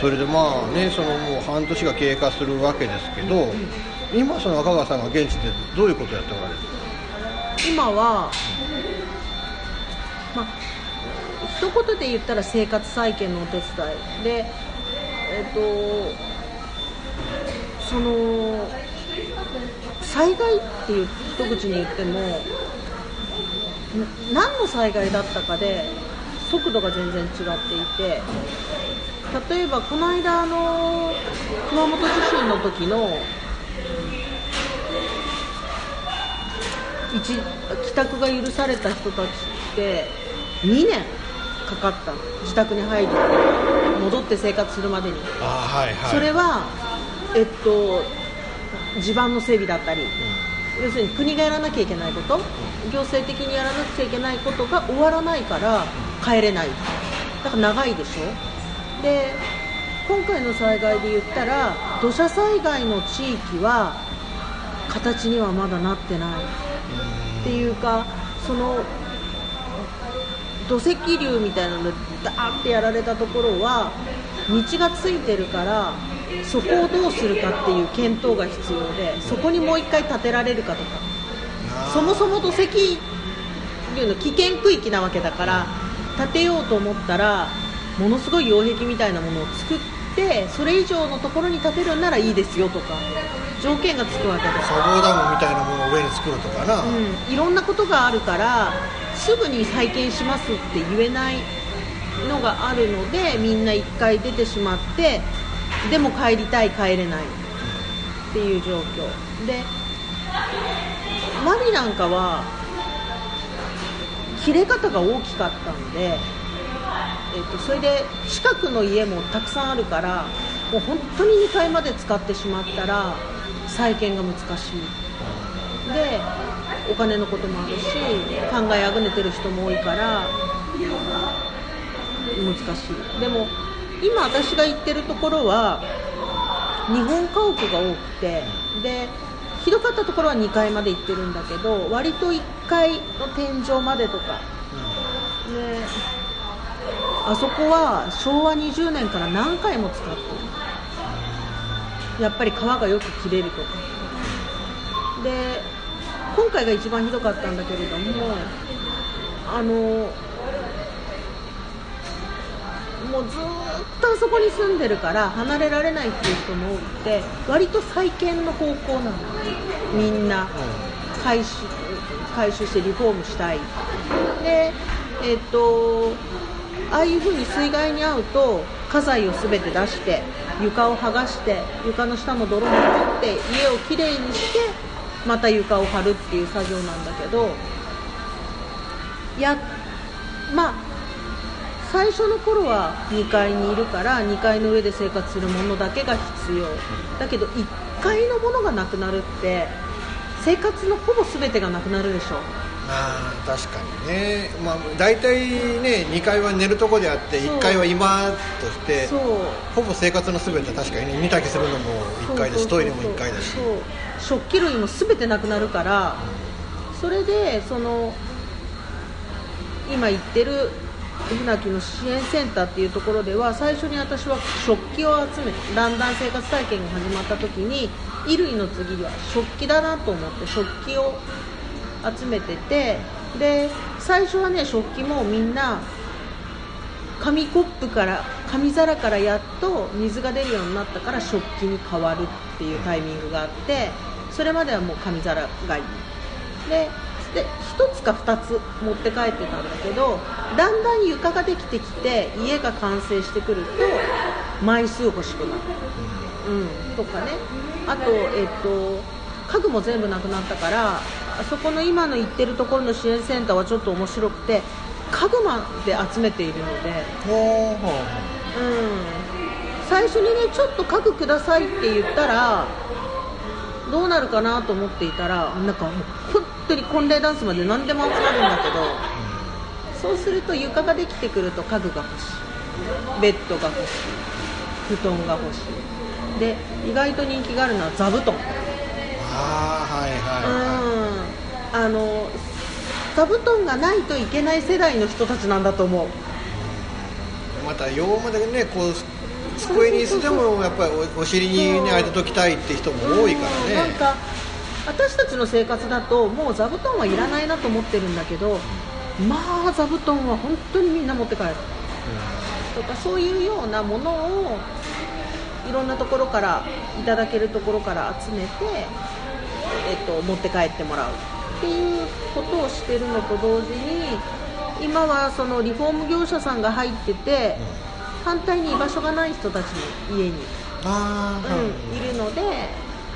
それでまあねそのもう半年が経過するわけですけど、今その赤川さんが現地でどういうことやっておられる今は、まあ、一言で言ったら生活再建のお手伝い。でえっ、とその災害っていう一口に言っても何の災害だったかで速度が全然違っていて例えばこの間あの熊本地震の時の一帰宅が許された人たちって2年かかった。の自宅に入り戻って生活するまでに、あはいはい。それは、えっと、地盤の整備だったり、要するに国がやらなきゃいけないこと、行政的にやらなくちゃいけないことが終わらないから帰れない。だから長いでしょ。で今回の災害で言ったら土砂災害の地域は形にはまだなってない。っていうかその土石流みたいなのでダーってやられたところは道がついてるからそこをどうするかっていう検討が必要でそこにもう一回建てられるかとか。そもそも土石流の危険区域なわけだから建てようと思ったらものすごい擁壁みたいなものを作っってそれ以上のところに建てるんならいいですよとか条件がつくわけで砂防ダムみたいなものを上に作るとかな、うん、いろんなことがあるからすぐに再建しますって言えないのがあるのでみんな1回出てしまってでも帰りたい帰れないっていう状況。でマリなんかは切れ方が大きかったんで、えっとそれで近くの家もたくさんあるからもう本当に2階まで使ってしまったら再建が難しい。でお金のこともあるし考えあぐねてる人も多いから難しい。でも今私が行ってるところは日本家屋が多くてでひどかったところは2階まで行ってるんだけど割と1階の天井までとか、であそこは昭和20年から何回も使ってる。やっぱり川がよく切れるとか。で今回が一番ひどかったんだけれどもあのもうずっとあそこに住んでるから離れられないっていう人も多くて割と再建の方向なの。みんな回収回収してリフォームしたい。でえっとああいう風に水害に遭うと家財を全て出して床を剥がして床の下の泥も取って家をきれいにしてまた床を張るっていう作業なんだけどやまあ最初の頃は2階にいるから2階の上で生活するものだけが必要。だけど1階のものがなくなるって生活のほぼ全てがなくなるでしょああ確かにね、まあ、大体ね2階は寝るとこであってそう。1階は今としてほぼ生活の全て確かにね煮炊きするのも1階だしトイレも1階だし。食器類も全てなくなるからそれでその今言ってる船木の支援センターっていうところでは最初に私は食器を集めだんだん生活体験が始まった時に衣類の次は食器だなと思って食器を集めててで最初はね食器もみんな紙コップから紙皿からやっと水が出るようになったから食器に変わるっていうタイミングがあってそれまではもう紙皿がいい。でで1つか2つ持って帰ってたんだけどだんだん床ができてきて家が完成してくると枚数欲しくなる、うん、とかね。あとえっと家具も全部なくなったからあそこの今の行ってるところの支援センターはちょっと面白くて家具まで集めているので、うん、最初にねちょっと家具くださいって言ったらどうなるかなと思っていたらなんか本当に婚礼ダンスまで何でも集まるんだけどそうすると床ができてくると家具が欲しい。ベッドが欲しい。布団が欲しい。で意外と人気があるのは座布団。ああはいはいうん。あの座布団がないといけない世代の人たちなんだと思う。また洋までねこう机に椅子でもやっぱりおお尻にね当てときたいって人も多いからね。なんか私たちの生活だともう座布団はいらないなと思ってるんだけどまあ座布団は本当にみんな持って帰る、とかそういうようなものをいろんなところからいただけるところから集めて、えっと、持って帰ってもらう。っていうことをしてるのと同時に今はそのリフォーム業者さんが入ってて、反対に居場所がない人たちの家にあうん、いるので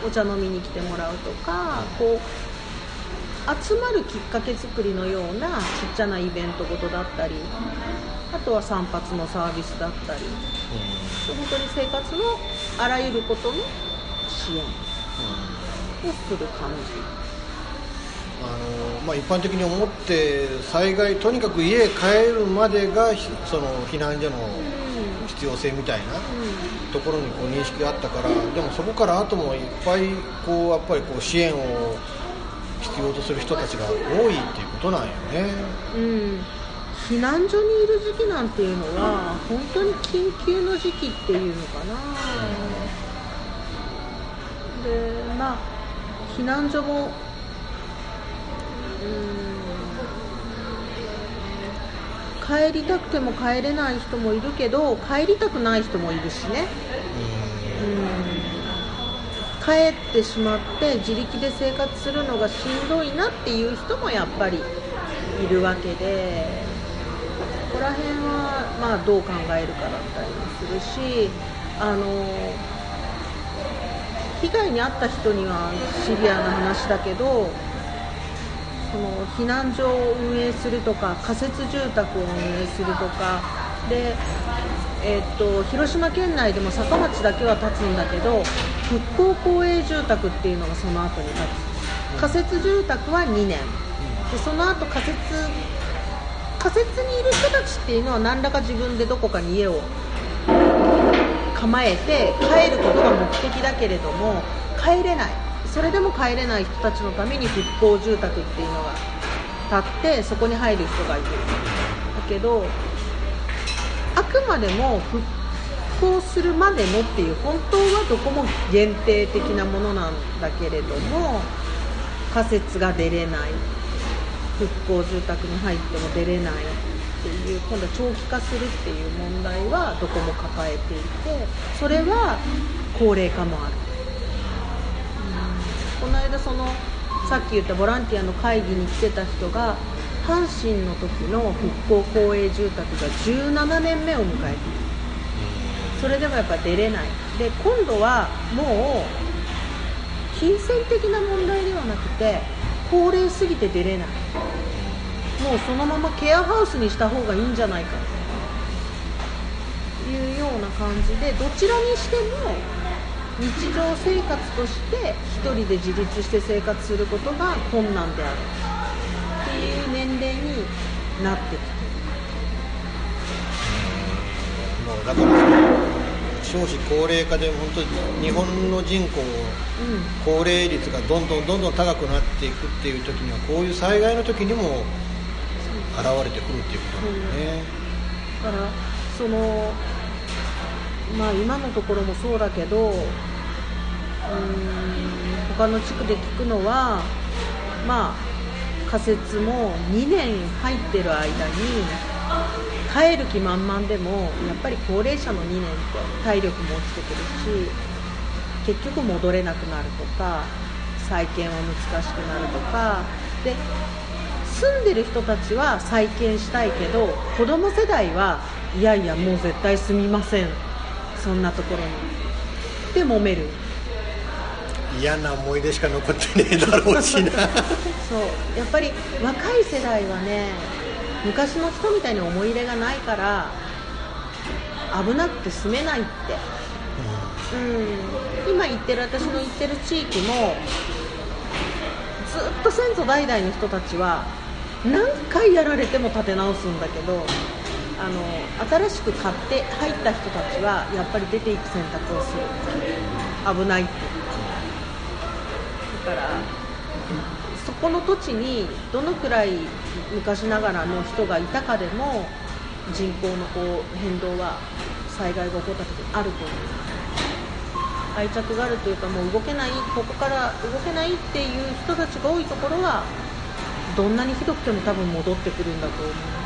お茶飲みに来てもらうとかこう集まるきっかけ作りのようなちっちゃなイベントごとだったりあとは散髪のサービスだったり本当に生活のあらゆることの支援をする感あのまあ、一般的に思って災害とにかく家へ帰るまでがその避難所の必要性みたいなところにこう認識があったからでもそこから後もいっぱいこうやっぱりこう支援を必要とする人たちが多いっていうことなんよね。じ、うん、避難所にいる時期なんていうのは本当に緊急の時期っていうのかな、でまあ避難所も帰りたくても帰れない人もいるけど帰りたくない人もいるしね、うん、帰ってしまって自力で生活するのがしんどいなっていう人もやっぱりいるわけでここら辺はまあどう考えるかだったりもするしあの被害に遭った人にはシビアな話だけどその避難所を運営するとか仮設住宅を運営するとかで、えー、っと広島県内でも坂町だけは建つんだけど復興公営住宅っていうのがその後に建つ。仮設住宅は2年。でその後仮設仮設にいる人たちっていうのは何らか自分でどこかに家を構えて帰ることが目的だけれども帰れない。それでも帰れない人たちのために復興住宅っていうのが建ってそこに入る人がいる。だけどあくまでも復興するまでのっていう本当はどこも限定的なものなんだけれども仮設が出れない。復興住宅に入っても出れないっていう今度は長期化するっていう問題はどこも抱えていてそれは高齢化もある、この間そのさっき言ったボランティアの会議に来てた人が阪神の時の復興公営住宅が17年目を迎えている。それでもやっぱ出れない。で今度はもう金銭的な問題ではなくて高齢すぎて出れない。もうそのままケアハウスにした方がいいんじゃないか。というような感じでどちらにしても日常生活として1人で自立して生活することが困難であるっていう年齢になってきてるもうだから少子高齢化で本当に日本の人口、高齢率がどんどんどんどん高くなっていくっていう時にはこういう災害の時にも現れてくるっていうことなんだよね、だからそのまあ今のところもそうだけどうん他の地区で聞くのはまあ仮設も2年入ってる間に帰る気満々でもやっぱり高齢者の2年って体力も落ちてくるし結局戻れなくなるとか再建は難しくなるとかで住んでる人たちは再建したいけど子供世代はいやいやもう絶対住みません。そんなところに。で揉める。嫌な思い出しか残ってねえだろうしな。そう。やっぱり若い世代はね昔の人みたいに思い入れがないから危なくて住めないって、うん、今言ってる私の言ってる地域もずっと先祖代々の人たちは何回やられても建て直すんだけどあの新しく買って入った人たちはやっぱり出ていく選択をする。危ないってだからそこの土地にどのくらい昔ながらの人がいたかでも人口のこう変動は災害が起こった時にあると思います愛着があるというかもう動けないここから動けないっていう人たちが多いところはどんなにひどくても多分戻ってくるんだと思う。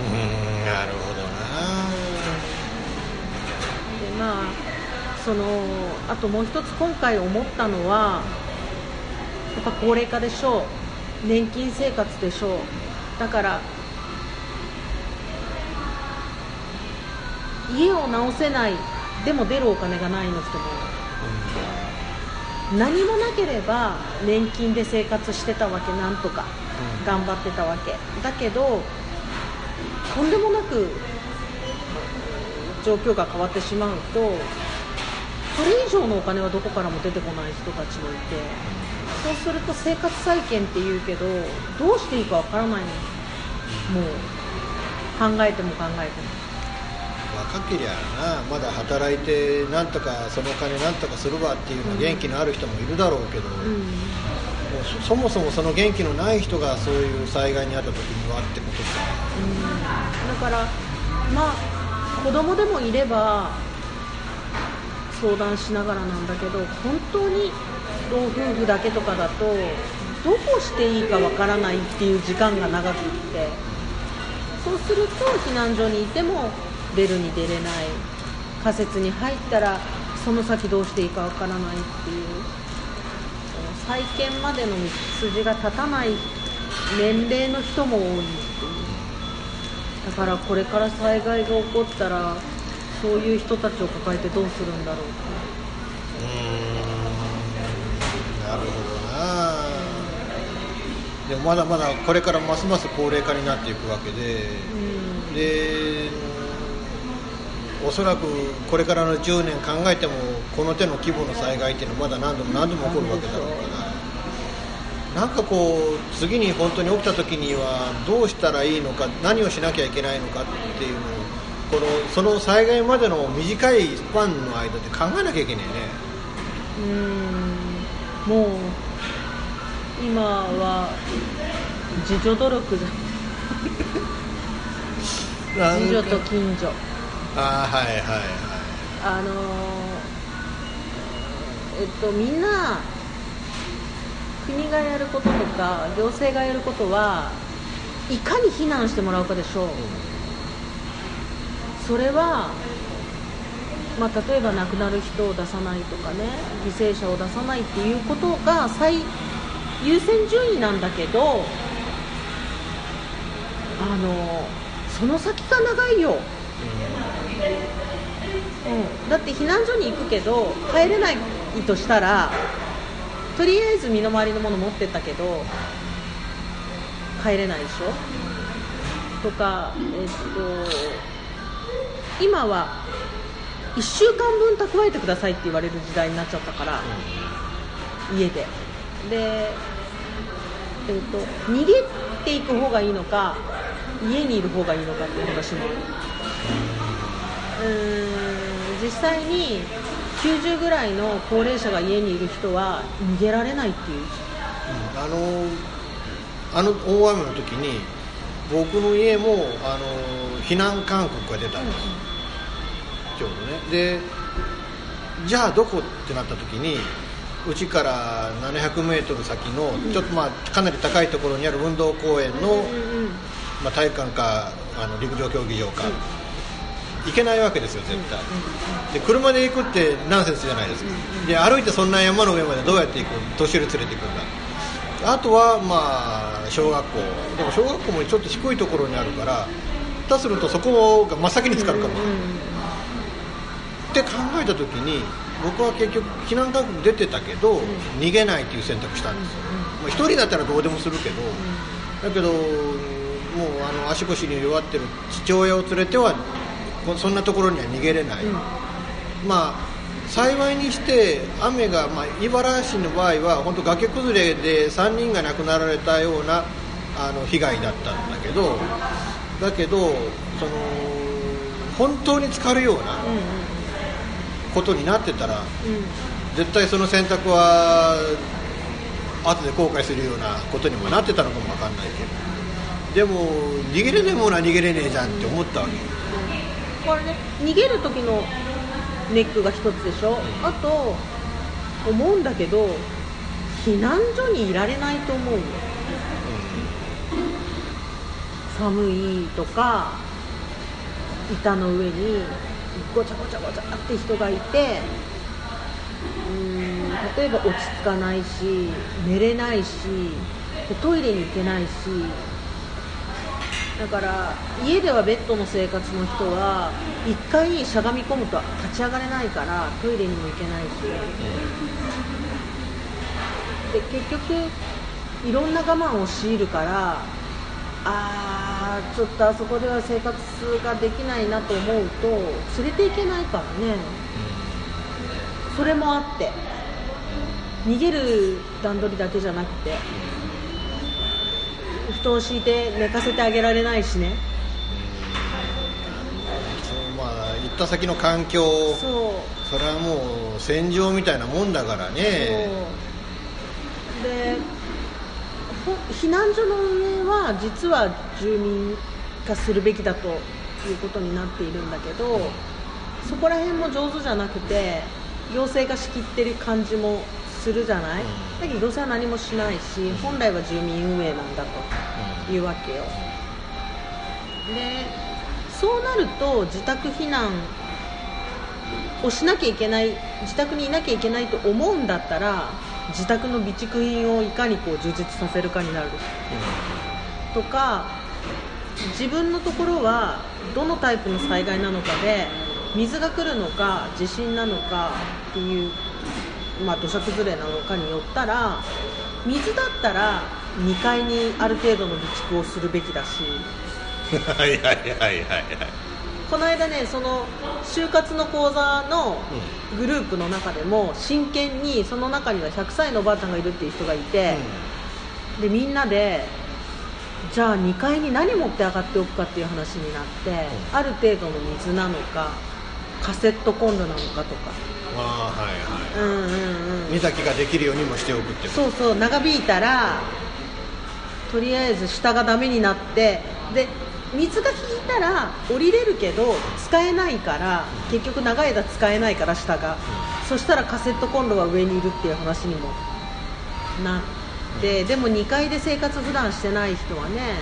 うんなるほどなでまあそのあともう一つ今回思ったのはやっぱ高齢化でしょう。年金生活でしょう。だから家を直せない。でも出るお金がないの人も、何もなければ年金で生活してたわけなんとか。頑張ってたわけ。だけどとんでもなく状況が変わってしまうとそれ以上のお金はどこからも出てこない人たちもいてそうすると生活再建って言うけどどうしていいかわからないの。もう考えても考えても。若けりゃなまだ働いてなんとかその金なんとかするわっていうの元気のある人もいるだろうけど、うん、そもそもその元気のない人がそういう災害に遭った時にはってことか、うん、だからまあ子供でもいれば相談しながらなんだけど本当に老夫婦だけとかだとどうしていいかわからないっていう時間が長くってそうすると避難所にいても出るに出れない仮設に入ったらその先どうしていいかわからないっていう。再建までの道筋が立たない。年齢の人も多い。っていうだからこれから災害が起こったらそういう人たちを抱えてどうするんだろう。ってなるほどな。でもまだまだこれからますます高齢化になっていくわけで、でおそらくこれからの10年考えてもこの手の規模の災害っていうのはまだ何度も何度も起こるわけだろうから。なんかこう次に本当に起きた時にはどうしたらいいのか何をしなきゃいけないのかっていうのをこのその災害までの短いスパンの間で考えなきゃいけないね。うん。もう今は自助努力じゃ自助と近所ああはいはい。はいあのーえっとみんな国がやることとか行政がやることはいかに避難してもらうかでしょう、それは、まあ、例えば亡くなる人を出さないとかね犠牲者を出さないっていうことが最優先順位なんだけどあのその先が長いよ、うん、だって避難所に行くけど帰れないとしたらとりあえず身の回りのもの持ってったけど帰れないでしょ？とかえっと今は1週間分蓄えてくださいって言われる時代になっちゃったから、家で。で、えっと逃げていく方がいいのか家にいる方がいいのかっていう話もうーん。実際に90ぐらいの高齢者が家にいる人は逃げられないっていう。あのあの大雨の時に僕の家もあの避難勧告が出たんです、ちょうどね。でじゃあどこってなった時にうちから700メートル先のちょっとまあかなり高いところにある運動公園の、まあ、体育館かあの陸上競技場か、行けないわけですよ絶対、で車で行くってナンセンスじゃないですか、で歩いてそんな山の上までどうやって行く年寄り連れて行くんだ。あとはまあ小学校。でも小学校もちょっと低いところにあるから下手するとそこが真っ先に浸かるかもしれない、って考えた時に僕は結局避難勧告出てたけど、逃げないっていう選択したんですよ、まあ、一人だったらどうでもするけど、だけどもうあの足腰に弱ってる父親を連れてはそんなところには逃げれない、まあ幸いにして雨が、まあ、茨城市の場合は本当崖崩れで3人が亡くなられたようなあの被害だったんだけどだけどその本当に浸かるようなことになってたら、絶対その選択は後で後悔するようなことにもなってたのかも分かんないけどでも逃げれねえものは逃げれねえじゃんって思ったわけこれね逃げる時のネックが一つでしょ、あと思うんだけど避難所にいられないと思うよ、寒いとか板の上にごちゃごちゃごちゃって人がいてうん例えば落ち着かないし寝れないしでトイレに行けないしだから家ではベッドの生活の人は1回しゃがみ込むと立ち上がれないからトイレにも行けないし。で結局いろんな我慢を強いるからあーちょっとあそこでは生活ができないなと思うと連れて行けないからね。それもあって。逃げる段取りだけじゃなくて布団を敷いて寝かせてあげられないしね。まあ行った先の環境そう。それはもう戦場みたいなもんだからね。でほ避難所の運営は実は住民がするべきだということになっているんだけどそこら辺も上手じゃなくて行政が仕切ってる感じもするじゃない、だけど行政は何もしないし本来は住民運営なんだというわけよ。でそうなると自宅避難をしなきゃいけない自宅にいなきゃいけないと思うんだったら自宅の備蓄品をいかにこう充実させるかになる、とか自分のところはどのタイプの災害なのかで水が来るのか地震なのかっていう、まあ、土砂崩れなのかによったら水だったら2階にある程度の備蓄をするべきだし。はいはいはいはいはい。この間ねその就活の講座のグループの中でも真剣にその中には100歳のおばあちゃんがいるっていう人がいて、でみんなでじゃあ2階に何持って上がっておくかっていう話になって、ある程度の水なのかカセットコンロなのかとかはいはい。うんうんうん。煮炊きができるようにもしておくってこと。そうそう長引いたらとりあえず下がダメになってで水が引いたら降りれるけど使えないから結局長い間使えないから下が、そしたらカセットコンロは上にいるっていう話にもなってでも2階で生活普段してない人はね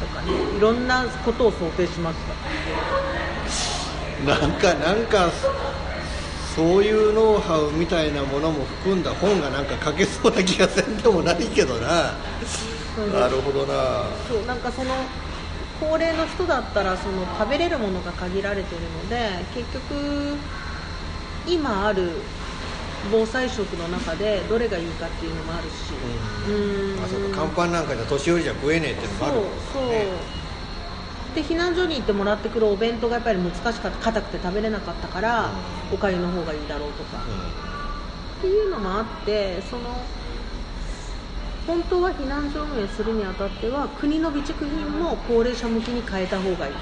とかねいろんなことを想定しました。なんかなんかそういうノウハウみたいなものも含んだ本がなんか書けそうな気がせんでもないけどな。なるほどな。そうなんかその高齢の人だったらその食べれるものが限られてるので結局今ある防災食の中でどれがいいかっていうのもあるし。うん。あそうか。乾パンなんかじゃ年寄りじゃ食えねえっていうのもあるそうそうで避難所に行ってもらってくるお弁当がやっぱり難しかった硬くて食べれなかったから、おかゆの方がいいだろうとか、っていうのもあってその本当は避難所運営するにあたっては国の備蓄品も高齢者向きに変えた方がいい。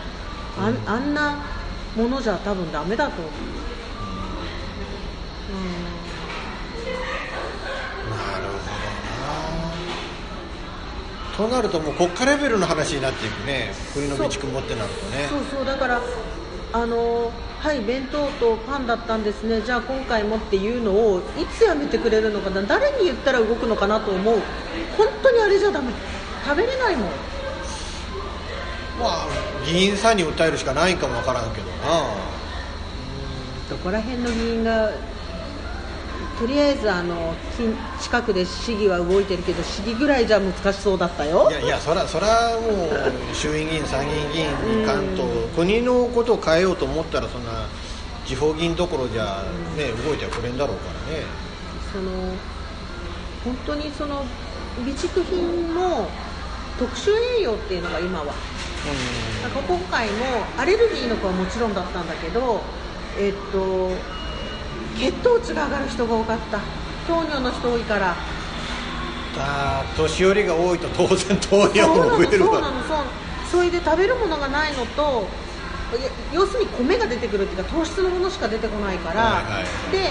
あんなものじゃ多分ダメだと思う、なるほどなとなるともう国家レベルの話になっていくね。国の備蓄もってなるとね。そうそうだからあのはい弁当とパンだったんですね。じゃあ今回もっていうのをいつやめてくれるのかな。誰に言ったら動くのかなと思う。本当にあれじゃダメ。食べれないもん。まあ議員さんに訴えるしかないんかもわからんけどな。どこら辺の議員がとりあえずあの近近くで市議は動いてるけど市議ぐらいじゃ難しそうだったよ。いやいやそらそらもう衆院議員参議院議員に関東国のことを変えようと思ったらそんな地方議員どころじゃね動いてはくれんだろうからね。その本当にその備蓄品も特殊栄養っていうのが今は。なんか今回もアレルギーの子はもちろんだったんだけどえっと血糖値が上がる人が多かった。糖尿の人多いから。あー年寄りが多いと当然糖尿も増えるわ。そうなのそう。なのそれで食べるものがないのと要するに米が出てくるっていうか糖質のものしか出てこないから、はいはい。で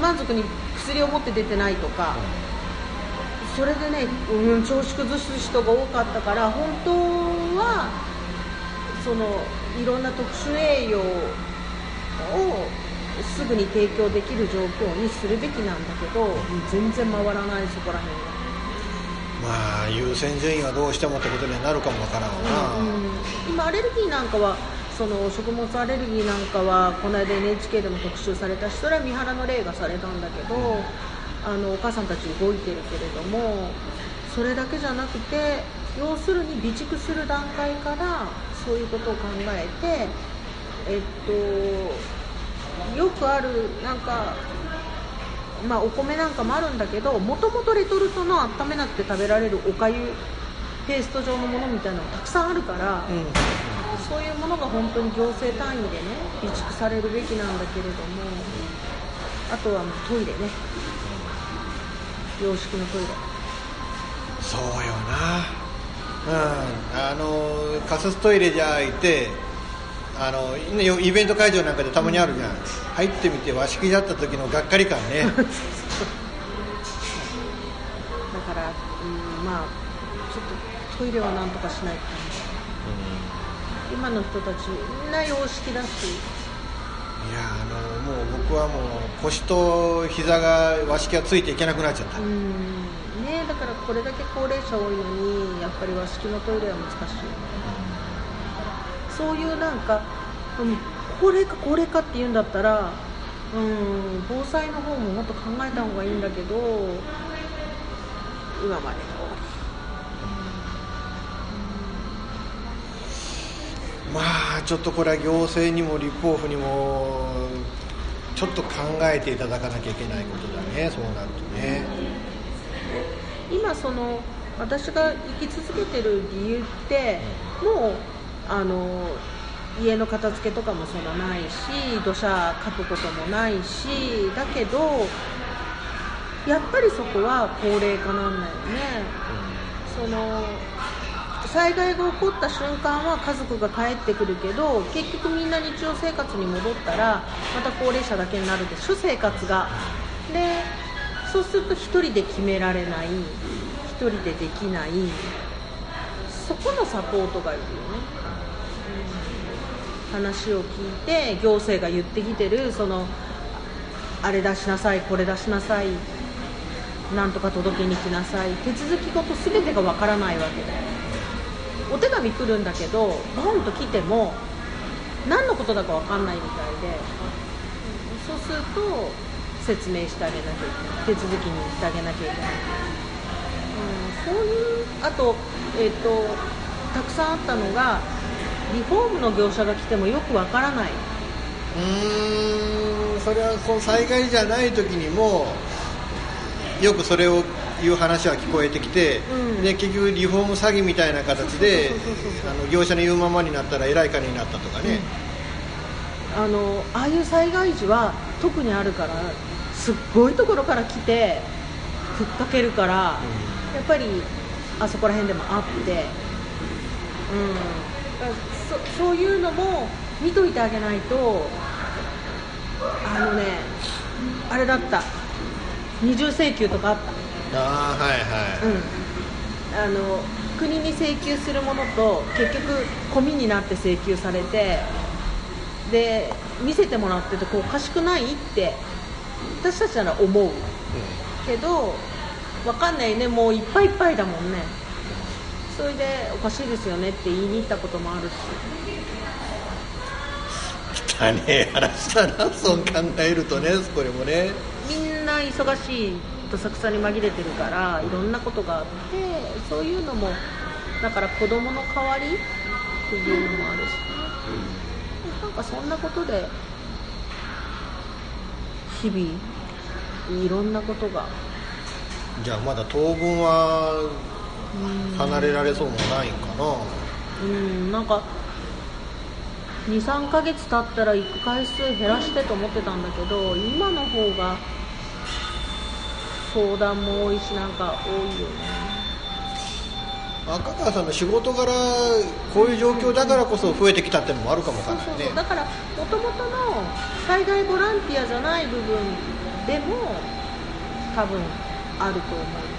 満足に薬を持って出てないとかそれでね、うん、調子崩す人が多かったから本当はそのいろんな特殊栄養をすぐに提供できる状況にするべきなんだけど全然回らないそこら辺が。まあ優先順位はどうしてもってことにはなるかもわからんわな、今アレルギーなんかはその食物アレルギーなんかはこの間 NHK でも特集されたしそれは三原の例がされたんだけど、あのお母さんたち動いてるけれどもそれだけじゃなくて要するに備蓄する段階からそういうことを考えてえっとよくあるなんかまあ、お米なんかもあるんだけどもともとレトルトの温めなくて食べられるおかゆペースト状のものみたいなのがたくさんあるから、そういうものが本当に行政単位でね備蓄されるべきなんだけれどもあとはまあトイレね。洋式のトイレ。そうよな。うん。あの仮設トイレじゃいてあのねイベント会場なんかでたまにあるじゃん、入ってみて和式だった時のがっかり感ね。だから、うん、まあちょっとトイレはなんとかしないとダメ今の人たちみんな洋式だし。いやあのもう僕はもう腰と膝が和式がついていけなくなっちゃった、うん。ねだからこれだけ高齢者多いのにやっぱり和式のトイレは難しいよねそういうなんか、うん、高齢化高齢化っていうんだったら、うん、防災の方ももっと考えた方がいいんだけど今までまあちょっとこれは行政にも立法府にもちょっと考えていただかなきゃいけないことだね。そうなるとね。今その私が生き続けてる理由ってもうあの家の片付けとかもそんなないし土砂かくこともないしだけどやっぱりそこは高齢化なんだよね、その災害が起こった瞬間は家族が帰ってくるけど結局みんな日常生活に戻ったらまた高齢者だけになるでしょ生活が。でそうすると1人で決められない。1人でできない。そこのサポートがいるよね、話を聞いて行政が言ってきてるそのあれ出しなさいこれ出しなさいなんとか届けに来なさい手続きごと全てがわからないわけだよお手紙来るんだけどボンと来ても何のことだか分かんないみたいで。そうすると説明してあげなきゃいけない。手続きにしてあげなきゃいけない、うん、そういうあと,、えーと、とたくさんあったのがリフォームの業者が来てもよく分からない。うーんそれはこう災害じゃない時にもよくそれをいう話は聞こえてきて、うん、で結局リフォーム詐欺みたいな形で業者の言うままになったらえらい金になったとかね、うん、あのああいう災害時は特にあるからすっごいところから来てふっかけるから、うん、やっぱりあそこら辺でもあって、うん、そそういうのも見といてあげないとあのねあれだった。二重請求とかあった。ああはいはい、うん、あの国に請求するものと結局込みになって請求されてで見せてもらっててこうおかしくないって私たちなら思う、うん、けど分かんないね。もういっぱいいっぱいだもんねそれでおかしいですよねって言いに行ったこともあるし。汚ねえ話だなそう考えるとねこれもね。みんな忙しいどさくさに紛れてるからいろんなことがあってそういうのもだから子供の代わりっていうのもあるしね。なんかそんなことで日々いろんなことが。じゃあまだ当分は離れられそうもないんかな。うんなんか23ヶ月経ったら行く回数減らしてと思ってたんだけど今の方が相談も多いしなんか多いよね。赤川さんの仕事柄こういう状況だからこそ増えてきたっていうのもあるかもわからないね。だからもともとの災害ボランティアじゃない部分でも多分あると思う、う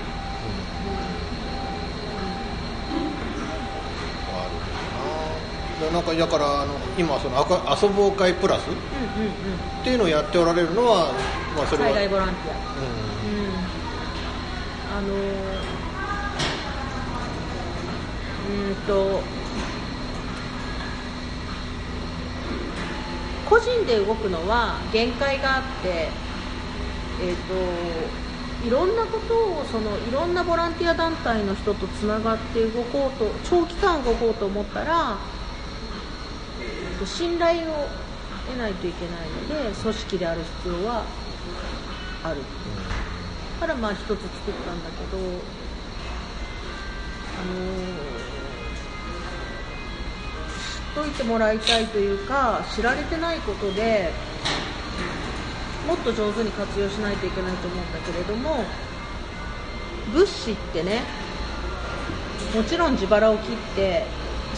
んうん、なんかだからあの今その遊ぼう会プラス、っていうのをやっておられるのは、まあ、それは。災害ボランティア、うん。うん、あのうんと個人で動くのは限界があってえっ、ー、といろんなことをそのいろんなボランティア団体の人とつながって動こうと長期間動こうと思ったら、えー、と信頼を得ないといけないので組織である必要はある。からまあ一つ作ったんだけどあの、知っといてもらいたいというか知られてないことでもっと上手に活用しないといけないと思うんだけれども物資ってねもちろん自腹を切って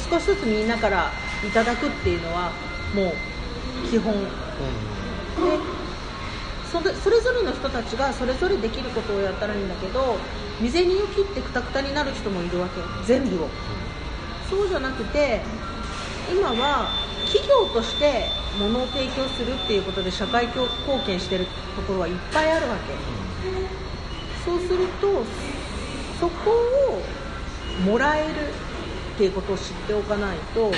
少しずつみんなからいただくっていうのはもう基本、うん、でそれそれぞれの人たちがそれぞれできることをやったらいいんだけど未然を切ってくたくたになる人もいるわけ。全部を、うん、そうじゃなくて今は企業として物を提供するっていうことで社会貢献してるところはいっぱいあるわけ、そうするとそこをもらえるっていうことを知っておかないと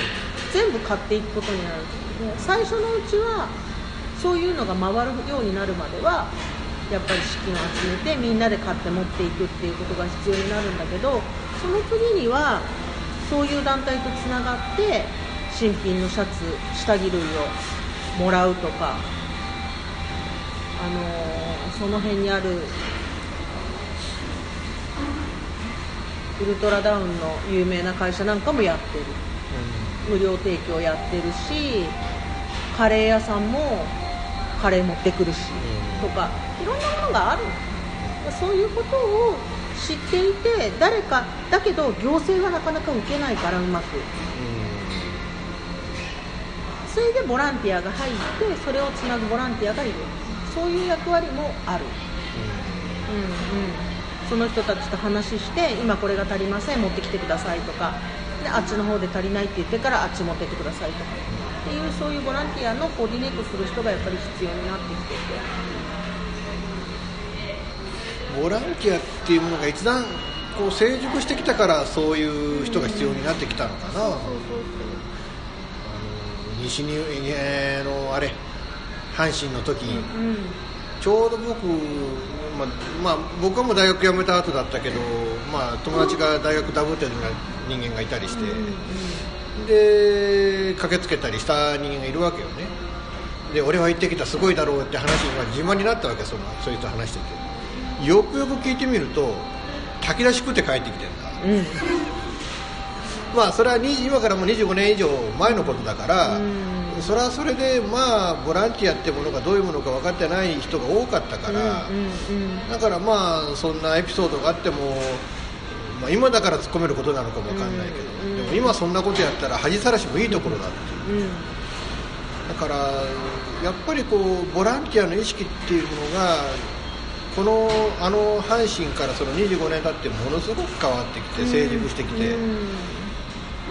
全部買っていくことになる。で最初のうちはそういうのが回るようになるまではやっぱり資金を集めてみんなで買って持っていくっていうことが必要になるんだけどその次にはそういう団体とつながって新品のシャツ下着類をもらうとか、あのーその辺にあるウルトラダウンの有名な会社なんかもやってる、無料提供やってるしカレー屋さんもカレー持ってくるし、とかいろんなものがあるそういうことを知っていて誰かだけど行政はなかなか受けないからうまく、それでボランティアが入ってそれをつなぐボランティアがいる。そういう役割もある、うんうん、その人たちと話して今これが足りません持ってきてくださいとか。であっちの方で足りないって言ってからあっち持ってってくださいとか。っていうそういうボランティアのコーディネートする人がやっぱり必要になってきてて。ボランティアっていうものが一段こう成熟してきたからそういう人が必要になってきたのかな、あの西にえーのあれ阪神の時、うんちょうど僕、まあまあ、僕はもう大学辞めた後だったけど、まあ、友達が大学ダブってる人間がいたりして、で駆けつけたりした人間がいるわけよね。で俺は行ってきたすごいだろうって話が自慢になったわけそのそういう人と話してて。よくよく聞いてみると炊き出し食って帰ってきてるんだ、まあそれは20今からもう25年以上前のことだから、それはそれでまあボランティアってものがどういうものか分かってない人が多かったから、だからまあそんなエピソードがあっても、まあ、今だから突っ込めることなのかも分かんないけど、でも今そんなことやったら恥さらしもいいところだっていう。だからやっぱりこうボランティアの意識っていうものがこのあの阪神からその25年経ってものすごく変わってきて成熟してきて、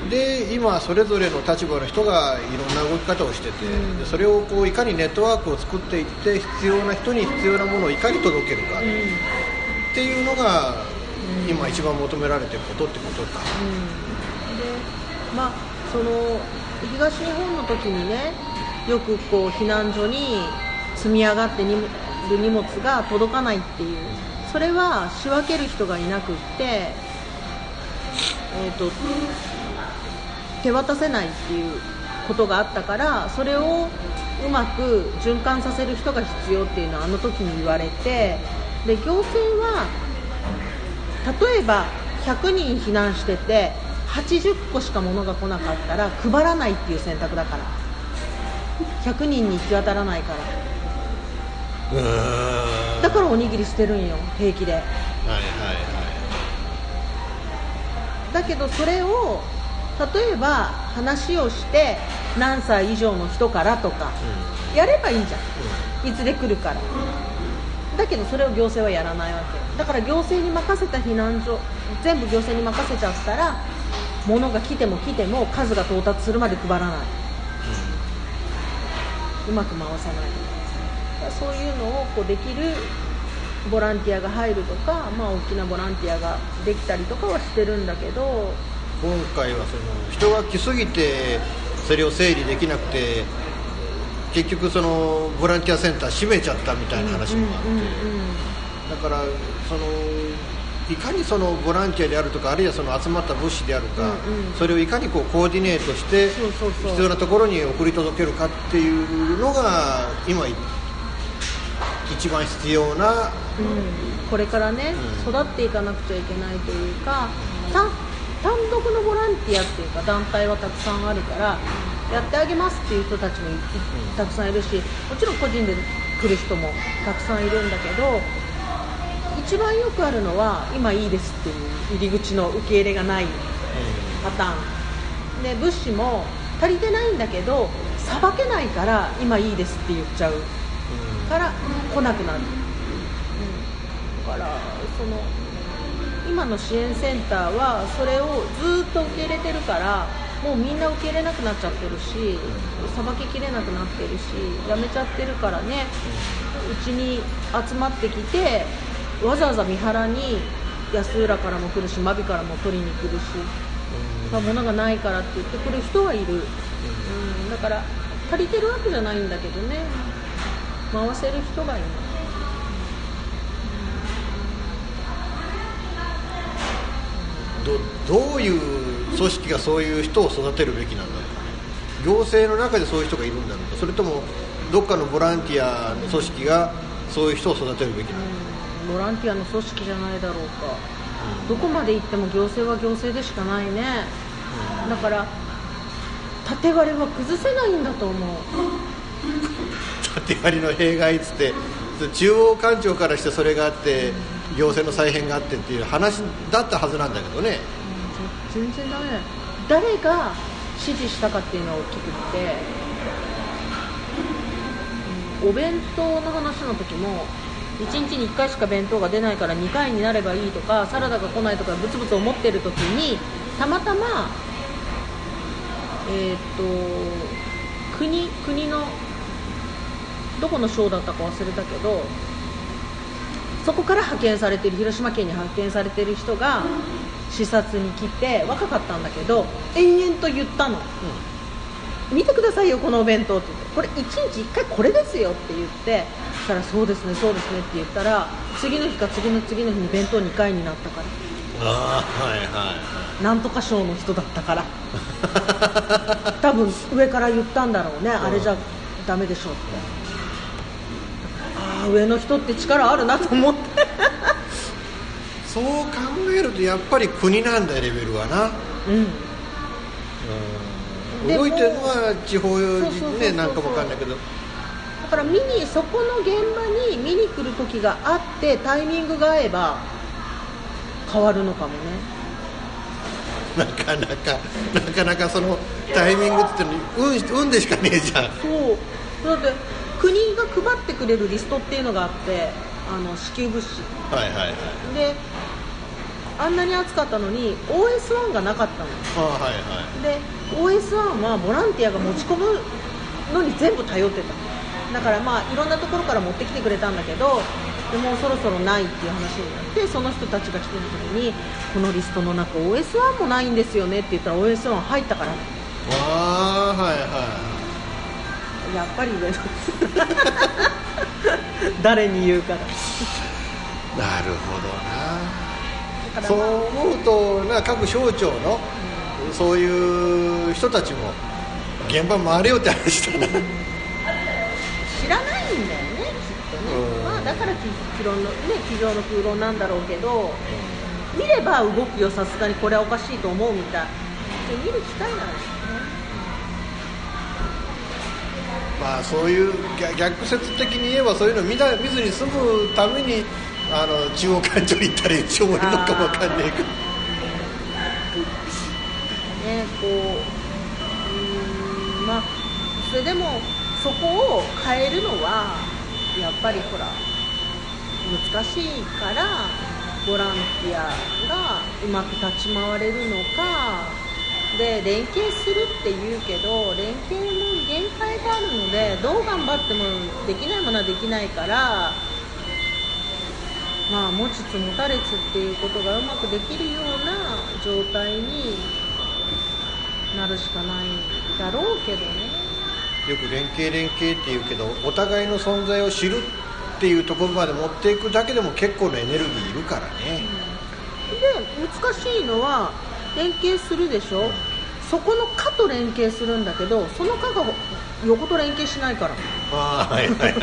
で今それぞれの立場の人がいろんな動き方をしてて、でそれをこういかにネットワークを作っていって必要な人に必要なものをいかに届けるか。っていうのが今一番求められてることってことか、でまあその東日本の時にねよくこう避難所に積み上がってにる荷物が届かないっていう。それは仕分ける人がいなくって、えー、と手渡せないっていうことがあったからそれをうまく循環させる人が必要っていうのはあの時に言われてで行政は例えば100人避難してて80個しか物が来なかったら配らないっていう選択だから。100人に行き渡らないから。だからおにぎり捨てるんよ平気で。はいはい。だけどそれを例えば話をして何歳以上の人からとかやればいいじゃん。いつで来るから。だけどそれを行政はやらないわけ。だから行政に任せた避難所全部行政に任せちゃったら物が来ても来ても数が到達するまで配らない、うまく回さない。そういうのをこうできるボランティアが入るとか、まあ、大きなボランティアができたりとかはしてるんだけど今回はその人が来すぎてそれを整理できなくて結局そのボランティアセンター閉めちゃったみたいな話もあって、だからそのいかにそのボランティアであるとかあるいはその集まった物資であるか、それをいかにこうコーディネートして必要なところに送り届けるかっていうのが今一番必要なこれからね、育っていかなくちゃいけないというか単単独のボランティアっていうか団体はたくさんあるからやってあげますっていう人たちもいたくさんいるしもちろん個人で来る人もたくさんいるんだけど一番よくあるのは今いいですっていう入り口の受け入れがないパターン。で物資も足りてないんだけどさばけないから今いいですって言っちゃう。から来なくなる、うん、だからその今の支援センターはそれをずっと受け入れてるからもうみんな受け入れなくなっちゃってるしさばききれなくなってるしやめちゃってるからねうちに集まってきてわざわざ三原に安浦からも来るし真備からも取りに来るしま、物がないからって言ってくる人はいる、うん、だから足りてるわけじゃないんだけどね。回せる人がいますどどういう組織がそういう人を育てるべきなんだろう。かね行政の中でそういう人がいるんだろうか。それともどっかのボランティアの組織がそういう人を育てるべきなのかボランティアの組織じゃないだろうか、どこまで行っても行政は行政でしかないね、だから縦割りは崩せないんだと思う。縦割りの弊害っつって中央官庁からしてそれがあって行政の再編があってっていう話だったはずなんだけどね。全然ダメだ誰が指示したかっていうのは大きくって、うんお弁当の話の時も1日に1回しか弁当が出ないから2回になればいいとかサラダが来ないとかブツブツ思ってる時にたまたまえーっと国国のどこの省だったか忘れたけどそこから派遣されてる広島県に派遣されてる人が視察に来て若かったんだけど延々と言ったの、見てくださいよこのお弁当って。言ってこれ1日1回これですよって言ってそしたらそうですねそうですねって言ったら次の日か次の次の日に弁当2回になったから。ああはいはいなんとか省の人だったから。多分上から言ったんだろうね、あれじゃダメでしょってああ上の人って力あるなと思って。そう考えるとやっぱり国なんだよレベルはな。うん。動いてるのは地方ねなんかもわかんないけど。だから見にそこの現場に見に来る時があってタイミングが合えば変わるのかもね。なかなかなかなかそのタイミングって言ってのに運運でしかねえじゃん。そう。だって国が配ってくれるリストっていうのがあってあの支給物資。はいはいはい。であんなに暑かったのに OS1 がなかったの。ああはいはい。で OS1 はボランティアが持ち込むのに全部頼ってた。だからまあいろんなところから持ってきてくれたんだけどでもうそろそろないっていう話になってその人たちが来てる時にこのリストの中 OS1 もないんですよねって言ったら OS1 入ったからああはいはやっぱり上の 誰に言うからいなるほどな。そうまあ。思うとな各省庁のそういう人たちも現場回れよって話だな。知らないんだよねきっとね、うん。まあ、だから机上の、ね、机上の空論なんだろうけど見れば動くよさすがに。これはおかしいと思うみたい。で見る機会なんですよねまあそういう逆説的に言えばそういうの見な見ずに済むためにあの中央官庁に行ったら一応いいのかもわかんないけど。ねこううんまあそれでもそこを変えるのはやっぱりほら難しいからボランティアがうまく立ち回れるのかで連携するって言うけど連携も限界があるのでどう頑張ってもできないものはできないからまあ持ちつ持たれつっていうことがうまくできるような状態になるしかないんだろうけどね。よく連携連携って言うけどお互いの存在を知るっていうところまで持っていくだけでも結構なエネルギーいるからね、で難しいのは連携するでしょ？そこの課と連携するんだけどその課が横と連携しないから。ああはいはいはいは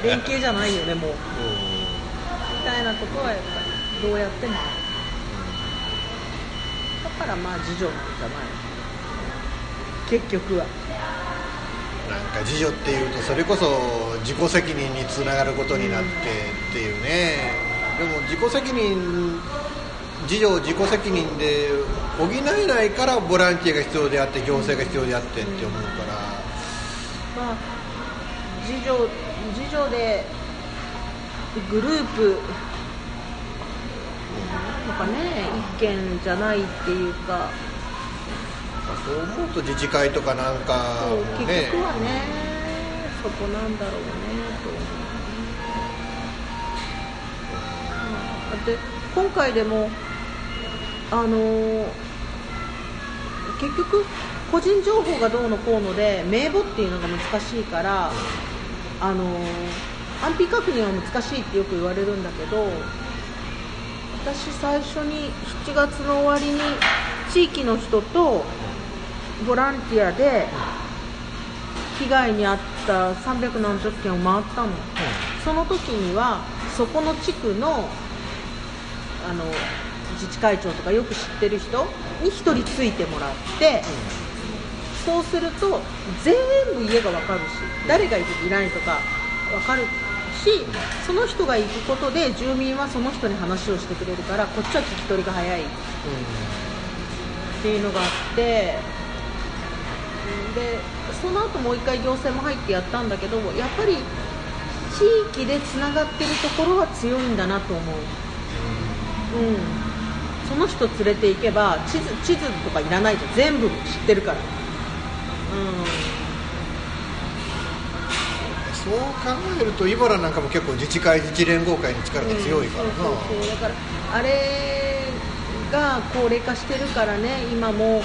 い。連携じゃないよねもう。みたいなことはやっぱりどうやっても。だからまあ自助なんじゃない。結局は。なんか自助っていうとそれこそ自己責任につながることになってっていうね。でも自己責任自助自己責任で補えないからボランティアが必要であって行政が必要であってって思うから。まあ自助自助でグループなんかね一件じゃないっていうか。そう思うと自治会とかなんかそうも結ね局はねそこなんだろうねと思う。うんだって今回でもあのー結局個人情報がどうのこうので名簿っていうのが難しいからあの安否確認は難しいってよく言われるんだけど私最初に7月の終わりに地域の人とボランティアで被害に遭った300何十件を回ったの、その時にはそこの地区のあの自治会長とかよく知ってる人に1人ついてもらって、そうすると全部家が分かるし誰がいるいないとか分かるしその人が行くことで住民はその人に話をしてくれるからこっちは聞き取りが早い。っていうのがあってでその後もう一回行政も入ってやったんだけどやっぱり地域でつながってるところは強いんだなと思う、うん、その人連れて行けば地図地図とかいらないじゃん。全部知ってるから、そう考えると茨なんかも結構自治会自治連合会の力が強いからな、うんそうそうそう。だからあれが高齢化してるからね。今も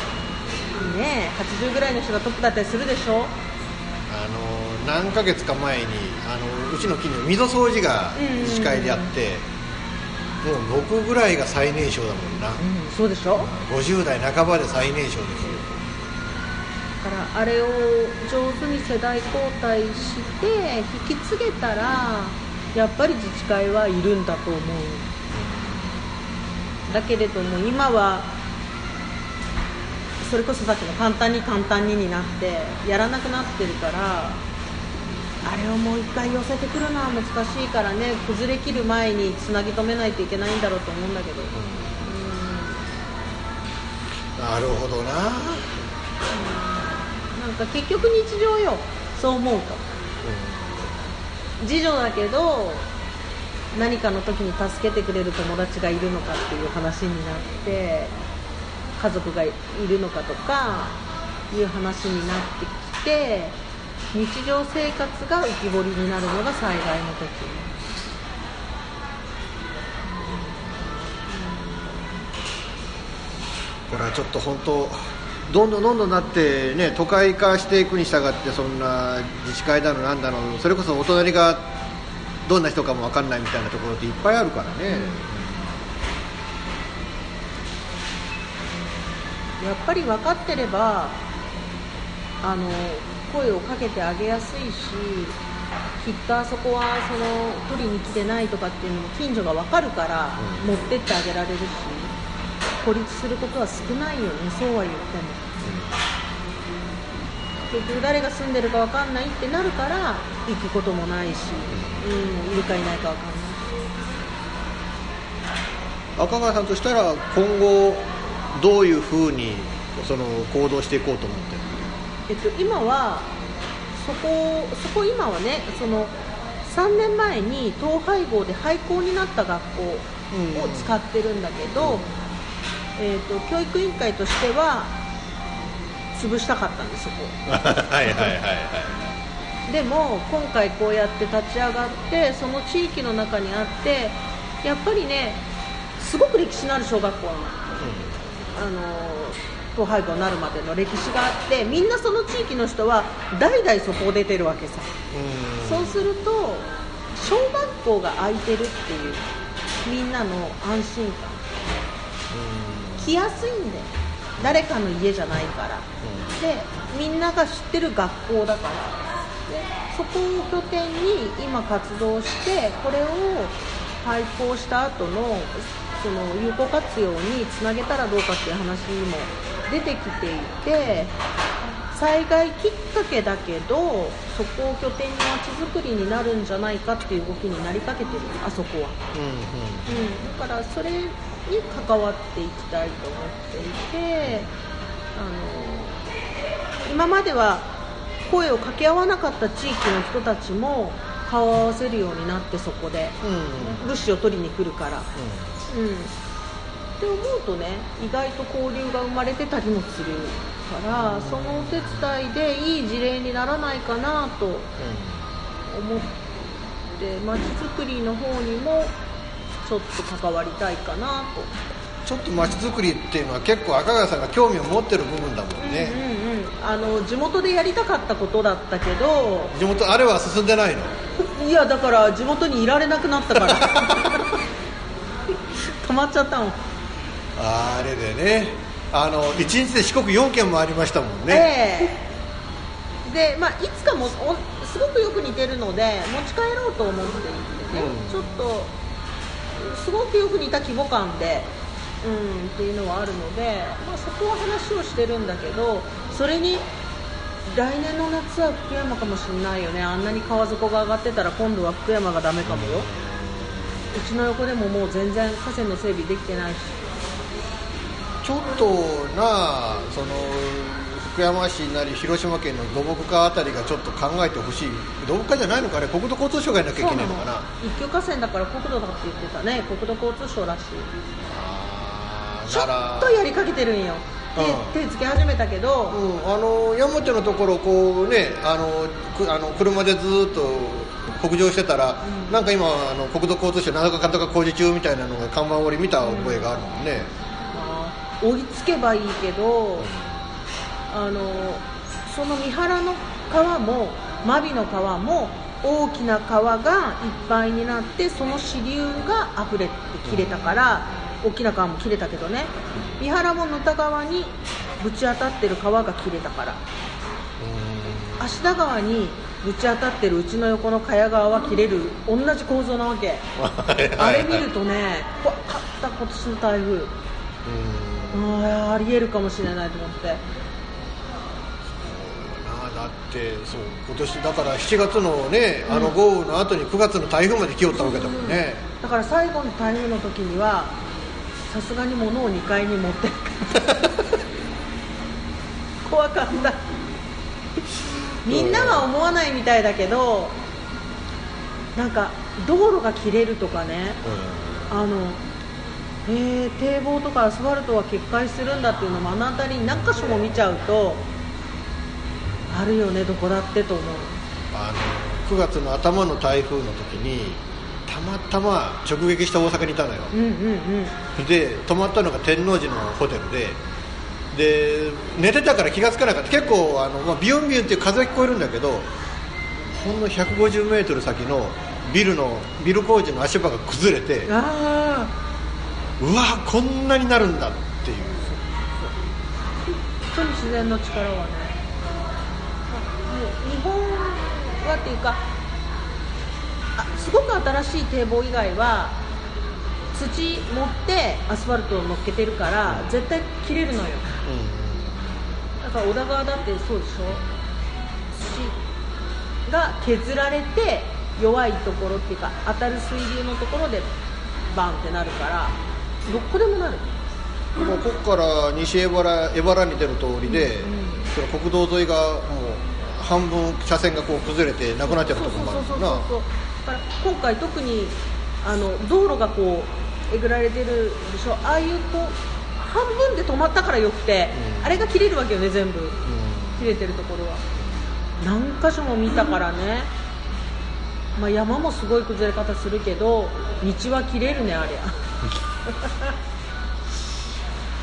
うね80ぐらいの人がトップだったりするでしょ？あの何ヶ月か前にあのうちの近所溝掃除が自治会でやって、もう僕ぐらいが最年少だもんな、うんそうでしょ？50代半ばで最年少ですよ。だからあれを上手に世代交代して引き継げたらやっぱり自治会はいるんだと思う。だけれども今はそれこそさっきの簡単に簡単にになってやらなくなってるからあれをもう一回寄せてくるのは難しいからね崩れきる前につなぎ止めないといけないんだろうと思うんだけど、なるほどな。なんか結局日常よ。そう思うと、次女だけど何かの時に助けてくれる友達がいるのかっていう話になって家族がいるのかとかいう話になってきて日常生活が浮き彫りになるのが災害の時。これはちょっと本当どんどんどんどんなってね都会化していくに従ってそんな自治会だのなんだのそれこそお隣がどんな人かも分かんないみたいなところっていっぱいあるからね、やっぱり分かってればあの声をかけてあげやすいしきっとあそこはその取りに来てないとかっていうのも近所が分かるから持ってってあげられるし孤立することは少ないよねそうは言っても。結局誰が住んでるか分かんないってなるから行くこともないし、うん、いるかいないか分かんない。赤川さんとしたら今後どういうふうにその行動していこうと思ってるえっと、今はそこそこ今はねその3年前に統廃合で廃校になった学校を使ってるんだけど、えっと教育委員会としては潰したかったんですそこ。はいはいはいはい。でも今回こうやって立ち上がってその地域の中にあってやっぱりねすごく歴史のある小学校なの。あの統廃合になるまでの歴史があってみんなその地域の人は代々そこを出てるわけさ。そうすると小学校が空いてるっていうみんなの安心感。来やすいんだよ。誰かの家じゃないから。でみんなが知ってる学校だから。でそこを拠点に今活動してこれを廃校した後のその有効活用につなげたらどうかっていう話も出てきていて災害きっかけだけどそこを拠点にまちづくりになるんじゃないかっていう動きになりかけてる。あそこは、うん、だからそれに関わっていきたいと思っていてあの今までは声を掛け合わなかった地域の人たちも顔を合わせるようになってそこで、物資を取りに来るから、うんって思うとね意外と交流が生まれてたりもするからそのお手伝いでいい事例にならないかなと思ってまちづくりの方にもちょっと関わりたいかなと。ちょっと街づくりっていうのは結構赤川さんが興味を持ってる部分だもんね、うんうん。あの地元でやりたかったことだったけど地元あれは進んでないの？いやだから地元にいられなくなったから 止まっちゃったもん。あれでね。あの1日で四国4県もありましたもんね、ええ。でまあいつかもおすごくよく似てるので持ち帰ろうと思っていてね、うん。ちょっとすごくよく似た規模感でうんっていうのはあるので、まあ、そこは話をしてるんだけどそれに来年の夏は福山かもしれないよね。あんなに川底が上がってたら今度は福山がダメかもよ。うちの横でももう全然河川の整備できてないしちょっとなあその福山市なり広島県の土木課あたりがちょっと考えてほしい。土木課じゃないのかね国土交通省がやらなきゃいけないのかな。一級河川だから国土だって言ってたね国土交通省らしい。ちょだからっとやりかけてるんよ。手手つけ始めたけど、あの山手のところこうねあのくあの車でずっと北上してたら、なんか今あの国土交通省なんとかかんとか工事中みたいなのが看板折り見た覚えがあるもんね、追いつけばいいけどあのその三原の川も真備の川も大きな川がいっぱいになってその支流が溢れて切れたから、大きな川も切れたけどね。三原も沼田川にぶち当たってる川が切れたから。芦田川にぶち当たってるうちの横の茅川は切れる同じ構造なわけ。あれ見るとね怖かった今年の台風。ああありえるかもしれないと思って。だってそう今年だから7月のねあの豪雨の後に9月の台風まで来よったわけだもんね、だから最後の台風の時にはさすがに物を2階に持って 怖かったみんなは思わないみたいだけどなんか道路が切れるとかねあのえー、堤防とかアスファルトは決壊するんだっていうのを目の当たりに何箇所も見ちゃうとあるよねどこだってと思う。あの9月の頭の台風の時にたまたま直撃した大阪にいたのよ。うんうんうん。で泊まったのが天王寺のホテルでで寝てたから気が付かなかった。結構あの、まあ、ビヨンビヨンっていう風は聞こえるんだけどほんの150メートル先のビルのビル工事の足場が崩れてあうわこんなになるんだっていう。本当に自然の力はね。日本はっていうかあすごく新しい堤防以外は土持ってアスファルトを乗っけてるから絶対切れるのよ。だから小田川だってそうでしょ？土が削られて弱いところっていうか当たる水流のところでバンってなるからどこでもなる。ここから西江原江原に出る通りで、その国道沿いがもう半分車線がこう崩れてなくなっちゃったところもあるそうもんなそうそう。だから今回特にあの道路がこうえぐられてるでしょ。ああいうこう半分で止まったからよくて、あれが切れるわけよね全部、切れてるところは。何箇所も見たからね、まあ、山もすごい崩れ方するけど道は切れるねありゃ。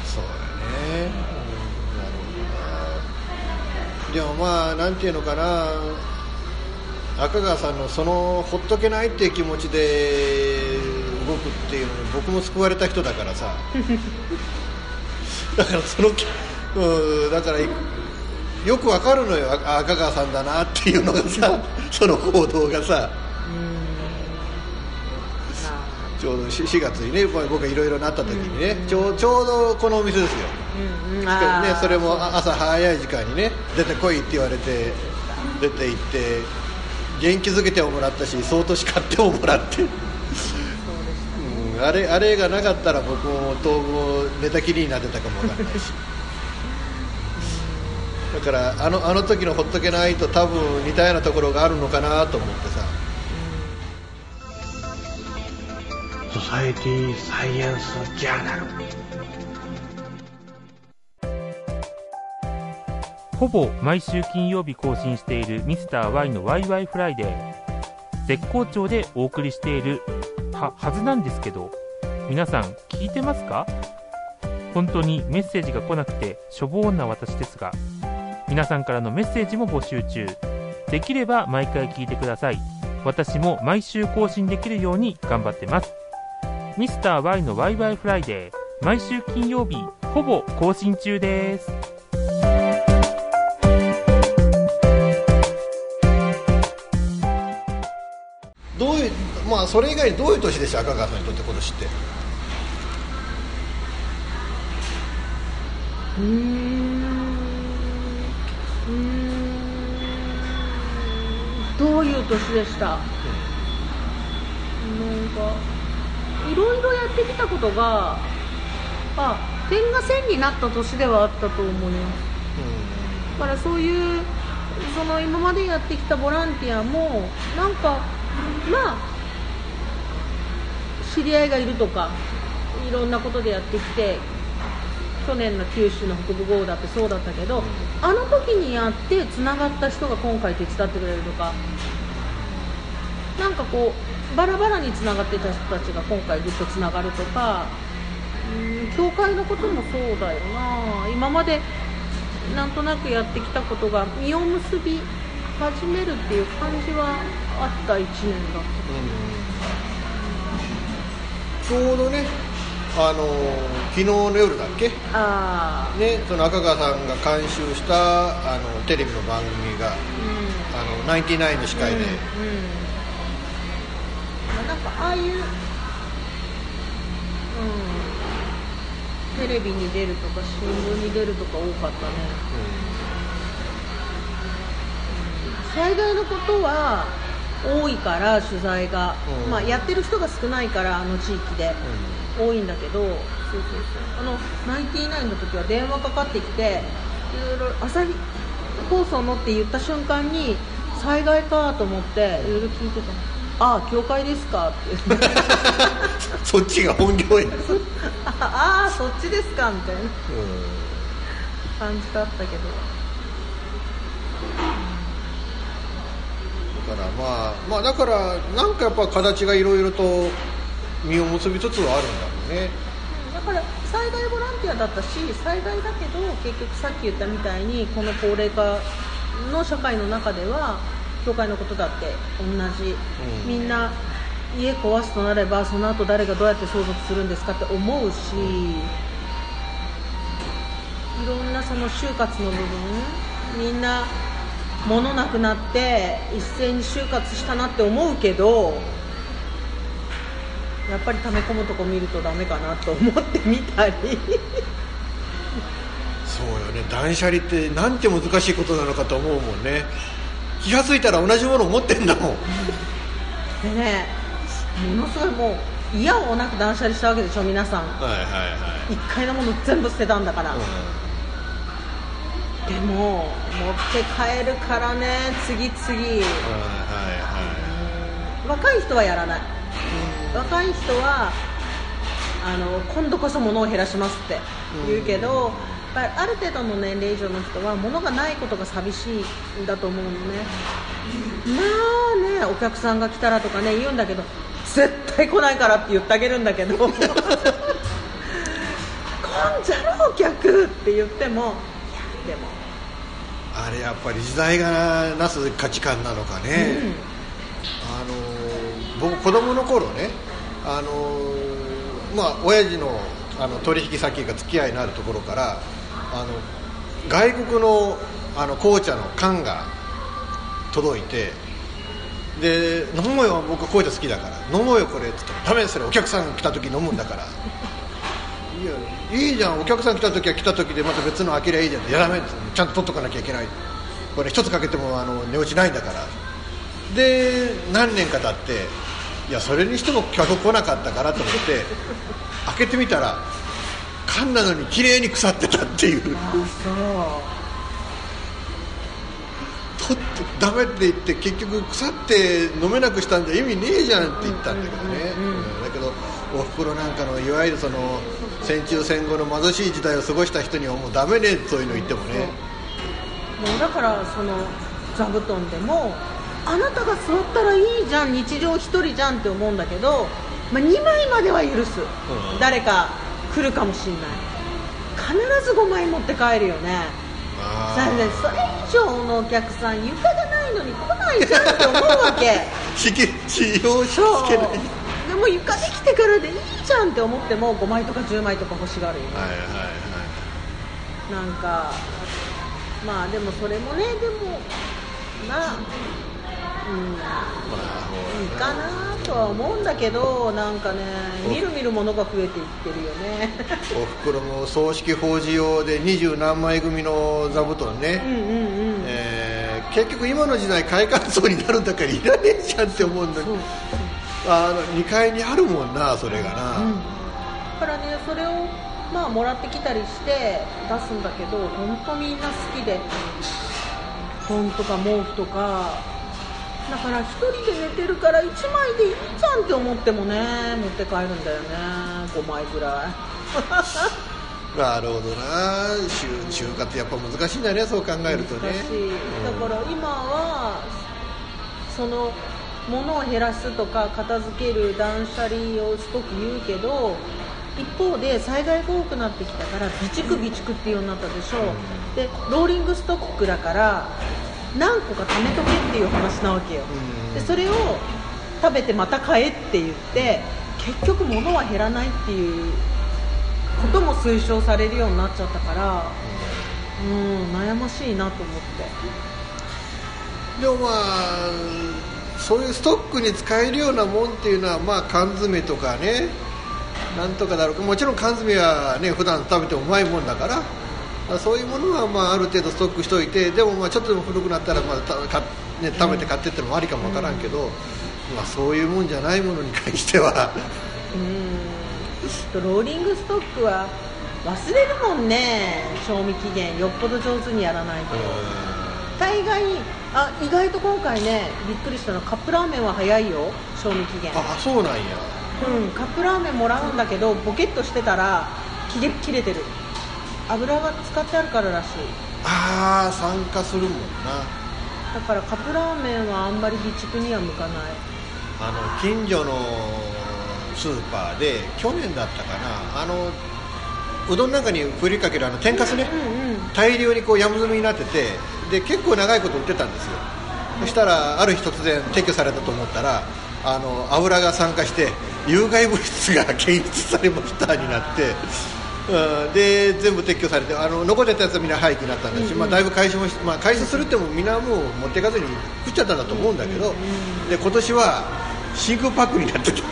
そうだね、うん。なるほどな。でもまあなんていうのかな。赤川さんのそのほっとけないっていう気持ちで動くっていうのに僕も救われた人だからさ。だからそのきうんだからよくわかるのよあ赤川さんだなっていうのがさその行動がさ。ちょうど 4, 4月にねまあ僕がいろいろなった時にね、ちょうちょうどこのお店ですよ。うんうん。ねそれもあ朝早い時間にね出てこいって言われて出て行って元気づけてももらったし相当叱ってももらって、うん、あれあれがなかったら僕も当分寝たきりになってたかもわかんないし。だからあのあの時のほっとけないと多分似たようなところがあるのかなと思ってさ。ソサエティサイエンスジャーナルほぼ毎週金曜日更新しているミスター y のワイワイフライデー絶好調でお送りしているははずなんですけど皆さん聞いてますか？本当にメッセージが来なくてしょぼーんな私ですが皆さんからのメッセージも募集中。できれば毎回聞いてください。私も毎週更新できるように頑張ってます。ミスター y のワイワイフライデー毎週金曜日ほぼ更新中です。まあそれ以外にどういう年でした？赤川さんにとって今年って。うーん。うーん。どういう年でした、なんかいろいろやってきたことがあ点が線になった年ではあったと思います。だからそういうその今までやってきたボランティアもなんかまあ知り合いがいるとかいろんなことでやってきて去年の九州の北部豪雨だってそうだったけど、あの時にやってつながった人が今回手伝ってくれるとかなんかこうバラバラにつながってた人たちが今回ぐっとつながるとかうん教会のこともそうだよな。今までなんとなくやってきたことが実を結び始めるっていう感じはあった1年だったちょうどねあのー昨日の夜だっけ？あねその赤川さんが監修したあのテレビの番組が、あのナインティナインの司会で、うんまあなんかああいう、うん、テレビに出るとか新聞に出るとか多かったね、災害のことは多いから取材が、うん。まあ、やってる人が少ないからあの地域で、多いんだけどそうそうそう。あのナインティナインの時は電話かかってきていろいろ朝日放送の？って言った瞬間に災害かと思っていろいろ聞いてたああ教会ですか？って。言ってそっちが本業や、ああそっちですか？みたいな感じだったけどだからまあまあだからなんかやっぱ形がいろいろと実を結びつつはあるんだろうね。だから災害ボランティアだったし災害だけど結局さっき言ったみたいにこの高齢化の社会の中では教会のことだって同じ、うん。みんな家壊すとなればその後誰がどうやって相続するんですかって思うしいろんなその就活の部分みんな物なくなって一斉に就活したなって思うけどやっぱり溜め込むとこ見るとダメかなと思ってみたり。そうよね。断捨離ってなんて難しいことなのかと思うもんね。気が付いたら同じものを持ってんだもん。でねものすごいもう嫌をなく断捨離したわけでしょ皆さん。はいはいはい。1階のもの全部捨てたんだから、でも持って帰るからね次々。若い人はやらない、若い人はあの今度こそ物を減らしますって言うけど、やっぱりある程度の年齢以上の人は物がないことが寂しいんだと思うのね。まあねお客さんが来たらとかね言うんだけど絶対来ないからって言ってあげるんだけど。来んじゃろお客って言ってもいやでもあれやっぱり時代がなす価値観なのかね、あのー僕子供の頃ねあのーまあ親父のあの取引先が付き合いのあるところからあの外国のあの紅茶の缶が届いてで飲もうよ僕紅茶好きだから飲もうよこれっつってダメそれお客さん来た時飲むんだからいやいいじゃんお客さん来た時は来た時でまた別の開けりゃいいじゃんやダメってちゃんと取っとかなきゃいけない。これ一つかけてもあの値落ちないんだから。で何年か経っていやそれにしても客来なかったからと思って開けてみたら缶なのに綺麗に腐ってたっていう。取ってダメって言って結局腐って飲めなくしたんじゃ意味ねえじゃんって言ったんだけどね、うんだけどおふくろなんかのいわゆるその戦中戦後の貧しい時代を過ごした人にはもうダメねそういうの言ってもね。もうだからその座布団でもあなたが座ったらいいじゃん日常一人じゃんって思うんだけど、まあ、2枚までは許す、誰か来るかもしれない。必ず5枚持って帰るよね。それでそれ以上のお客さん床がないのに来ないじゃんって思うわけ使用しそうけないでも床できてからでいいじゃんって思っても5枚とか10枚とか欲しがるよね。はいはいはい。なんかまあでもそれもねでもまあうんいいかなとは思うんだけどなんかねみるみるものが増えていってるよね。お。ふくろも葬式法事用で二十何枚組の座布団ね、うんうんうん。えー結局今の時代開館層になるんだからいらねえじゃんって思うんだけどあの2階にあるもんなそれがな、だからねそれをまあもらってきたりして出すんだけど本当みんな好きで。本とか毛布とか。だから1人で寝てるから1枚でいいじゃんって思ってもね持って帰るんだよね。5枚ぐらい。なるほどな。就就活ってやっぱ難しいんだねそう考えるとね。だから今はその物を減らすとか片付ける断捨離をすごく言うけど一方で災害が多くなってきたから備蓄備蓄っていうようになったでしょ、でローリングストックだから何個か貯めとけっていう話なわけよ、でそれを食べてまた買えって言って結局物は減らないっていうことも推奨されるようになっちゃったからうん悩ましいなと思って。でもまあそういうストックに使えるようなもんっていうのはまあ缶詰とかねなんとかだろう。もちろん缶詰はね普段食べてもうまいもんだからそういうものはまあある程度ストックしておいてでもまあちょっとでも古くなったらまあたか、ね、食べて買ってってのもありかもわからんけど、まあ、そういうもんじゃないものに関しては。うん。ローリングストックは忘れるもんね。賞味期限。よっぽど上手にやらないと。大概あ意外と今回ねびっくりしたのはカップラーメンは早いよ賞味期限。あそうなんや。うんカップラーメンもらうんだけどボケっとしてたら切れ切れてる。油が使ってあるかららしい。ああ参加するもんな。だからカップラーメンはあんまり備蓄には向かない。あの近所のスーパーで去年だったかなあのうどんなんかに振りかけるあの天かすね、大量にこう山積みになっててで結構長いこと売ってたんですよ。そしたらある日突然撤去されたと思ったらあの油が酸化して有害物質が検出されましたになって、うん、で全部撤去されてあの残ってたやつはみんな廃棄になったんだし、まあ、だいぶ回収もし、まあ、回収するってもみんなもう持っていかずに食っちゃったんだと思うんだけど、で今年は真空パックになってた。そう。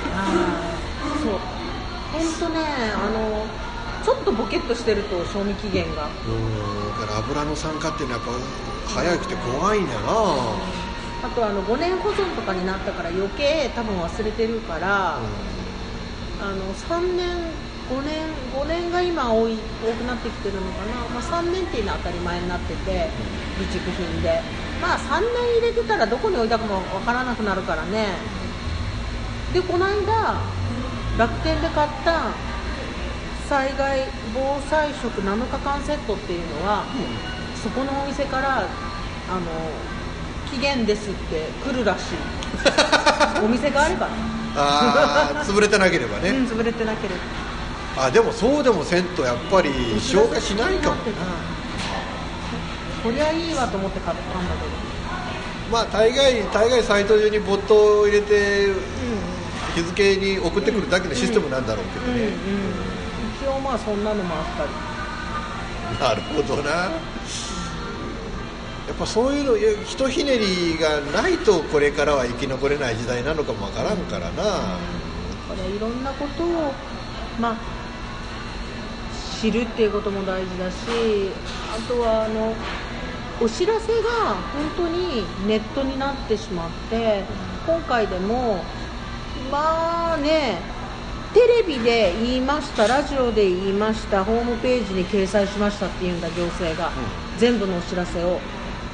本当ねあのちょっとボケっとしてると賞味期限が。うん。だから油の酸化っていうのはやっぱ早くて怖いんだよな。あとあの5年保存とかになったから余計多分忘れてるから、あの3年5年5年が今多い多くなってきてるのかな、まあ、3年っていうのは当たり前になってて備蓄品で。まあ3年入れてたらどこに置いたかもわからなくなるからね。でこの間楽天で買った災害防災食7日間セットっていうのは、そこのお店からあの期限ですって来るらしい。お店があれば。ねあー潰れてなければね、うん潰れてなければ。あでもそうでもせんとやっぱり消化しないかもな。こりゃいいわと思って買ったんだけど。まあ大概大概サイト上にボットを入れて、日付に送ってくるだけのシステムなんだろうけどうんうんまあそんなのもあったり。なるほどな。やっぱそういうのひとひねりがないとこれからは生き残れない時代なのかもわからんからな、だからいろんなことを、まあ、知るっていうことも大事だしあとはあのお知らせが本当にネットになってしまって今回でもまあねテレビで言いましたラジオで言いましたホームページに掲載しましたっていうんだ行政が、全部のお知らせを。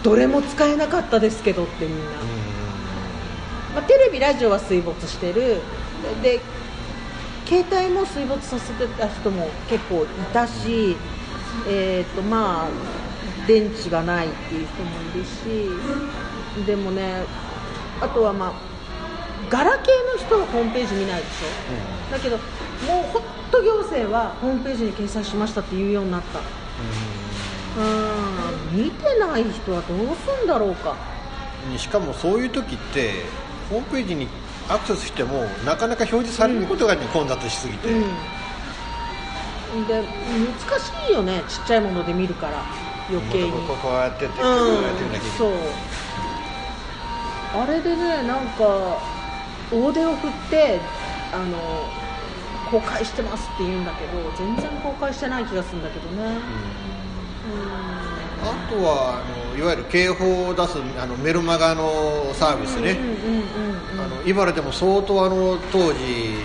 どれも使えなかったですけどってみんな。まあ、テレビ、ラジオは水没してる。で携帯も水没させてた人も結構いたし、えーとまあ、電池がないっていう人もいるし。でもねあとは、まあ、ガラケーの人はホームページ見ないでしょ、だけどもう本と行政はホームページに掲載しましたって言うようになった。うん。見てない人はどうすんだろうか。しかもそういう時ってホームページにアクセスしてもなかなか表示されることが、ね混雑しすぎて、うん、で難しいよねちっちゃいもので見るから余計に。こここうやってって、こううんやってるだけで。そう。あれでねなんか大手を振ってあの公開してますって言うんだけど全然公開してない気がするんだけどね。あとはあのいわゆる警報を出すあのメルマガのサービスね、うんうんうんあの茨でも相当あの当時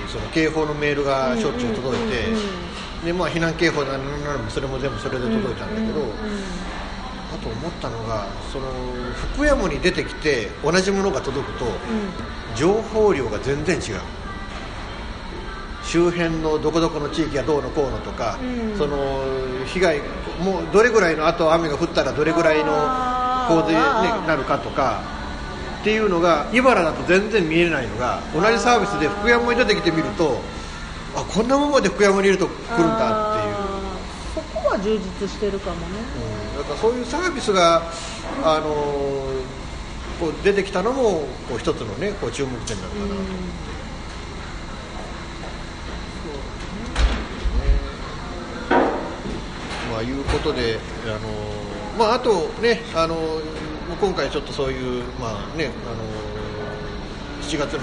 その警報のメールがしょっちゅう届いて、でまあ、避難警報なのもそれも全部それで届いたんだけど、あと思ったのがその福山に出てきて同じものが届くと、情報量が全然違う。周辺のどこどこの地域がどうのこうのとか、うん。その被害もうどれぐらいの後雨が降ったらどれぐらいの洪水になるかとかっていうのが茨だと全然見えないのが同じサービスで福山に出てきてみるとあこんなもんまで福山にいると来るんだっていう。そこは充実してるかもね。だからそういうサービスが、あのーこう出てきたのもこう一つの、ね、こう注目点なのかなと。思って、まあ、いうことで、あのーまあ、あとね、あのー今回ちょっとそういう、まあねあのー7月の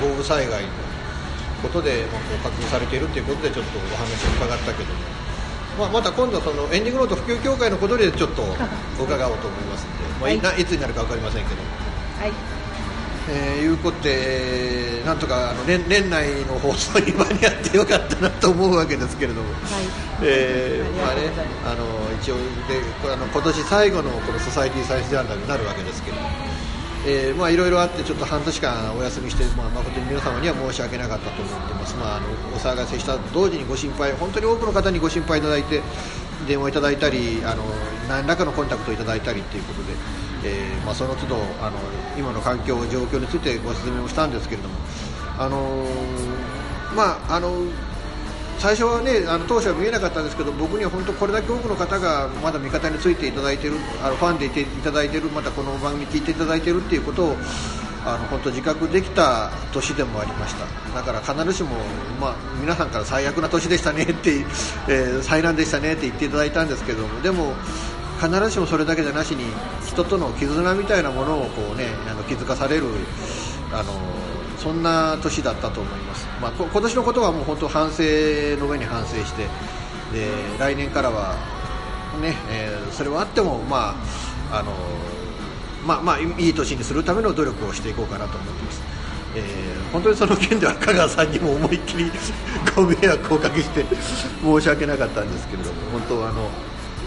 豪雨災害のことで、まあ、こう活動されているということでちょっとお話を伺ったけども、まあ、また今度そのエンディングノート普及協会のことでちょっと伺おうと思いますまあいないつになるか分かりませんけど。も。はい。えーいうことで、なんとかあの年年内の放送に間に合ってよかったなと思うわけですけれども、えーまあね、あの一応でこれあの今年最後のこのソサイティサイエンスジャーナルになるわけですけれども、えーまあいろいろあってちょっと半年間お休みして、まあ誠に皆様には申し訳なかったと思ってます。まああのお騒がせしたと同時にご心配、本当に多くの方にご心配いただいて電話いただいたり、あの何らかのコンタクトいただいたりということで。えーまあ、その都度あの今の環境状況についてご説明をしたんですけれども、あのまああの最初はねあの当初は見えなかったんですけど僕には本当これだけ多くの方がまだ味方についていただいているあのファンでいていただいているまたこの番組聞いていただいているっていうことをあの本当自覚できた年でもありました。だから必ずしも、まあ、皆さんから最悪な年でしたねって、えー災難でしたねって言っていただいたんですけどもでも必ずしもそれだけじゃなしに人との絆みたいなものをこう、ね、あの気づかされるあのそんな年だったと思います、まあ、こ今年のことはもう本当反省の上に反省してで来年からは、ねえーそれはあっても、まああのまあまあ、いい年にするための努力をしていこうかなと思ってます。えー本当にその件では香川さんにも思いっきりご迷惑をおかけして申し訳なかったんですけれども本当あの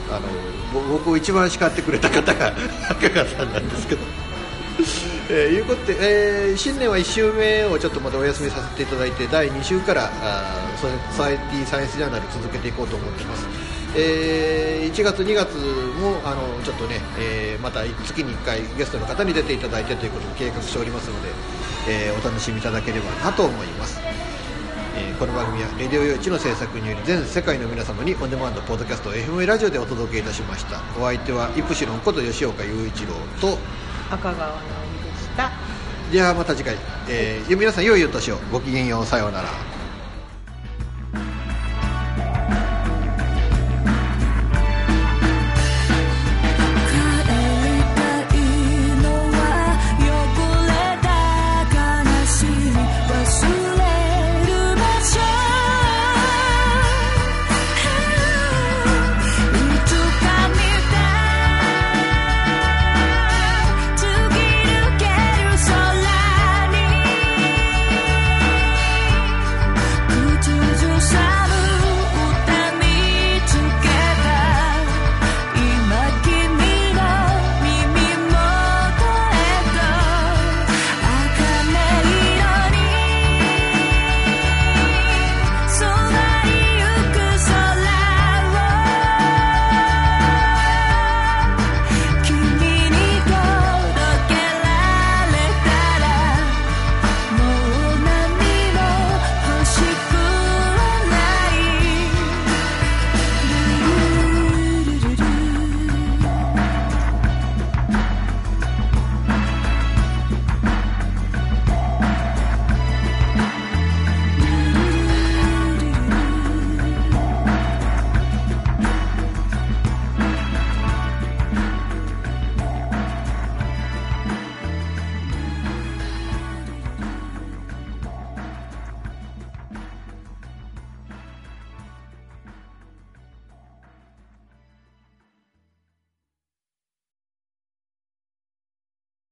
あの僕を一番叱ってくれた方が香川さんなんですけど。えーいうことで、えー新年は1週目をちょっとまたお休みさせていただいて第2週からあソソサエティサイエンスジャーナル続けていこうと思っています、えー1月2月もあのちょっとね、えーまた月に1回ゲストの方に出ていただいてということを計画しておりますので、えーお楽しみいただければなと思います。えーこの番組はレディオ用地の制作により全世界の皆様にオンデマンドポッドキャスト FM ラジオでお届けいたしました。お相手はイプシロンこと吉岡雄一郎と赤川直美でした。ではまた次回、えー皆さん良いお年を。ごきげんよう。さようなら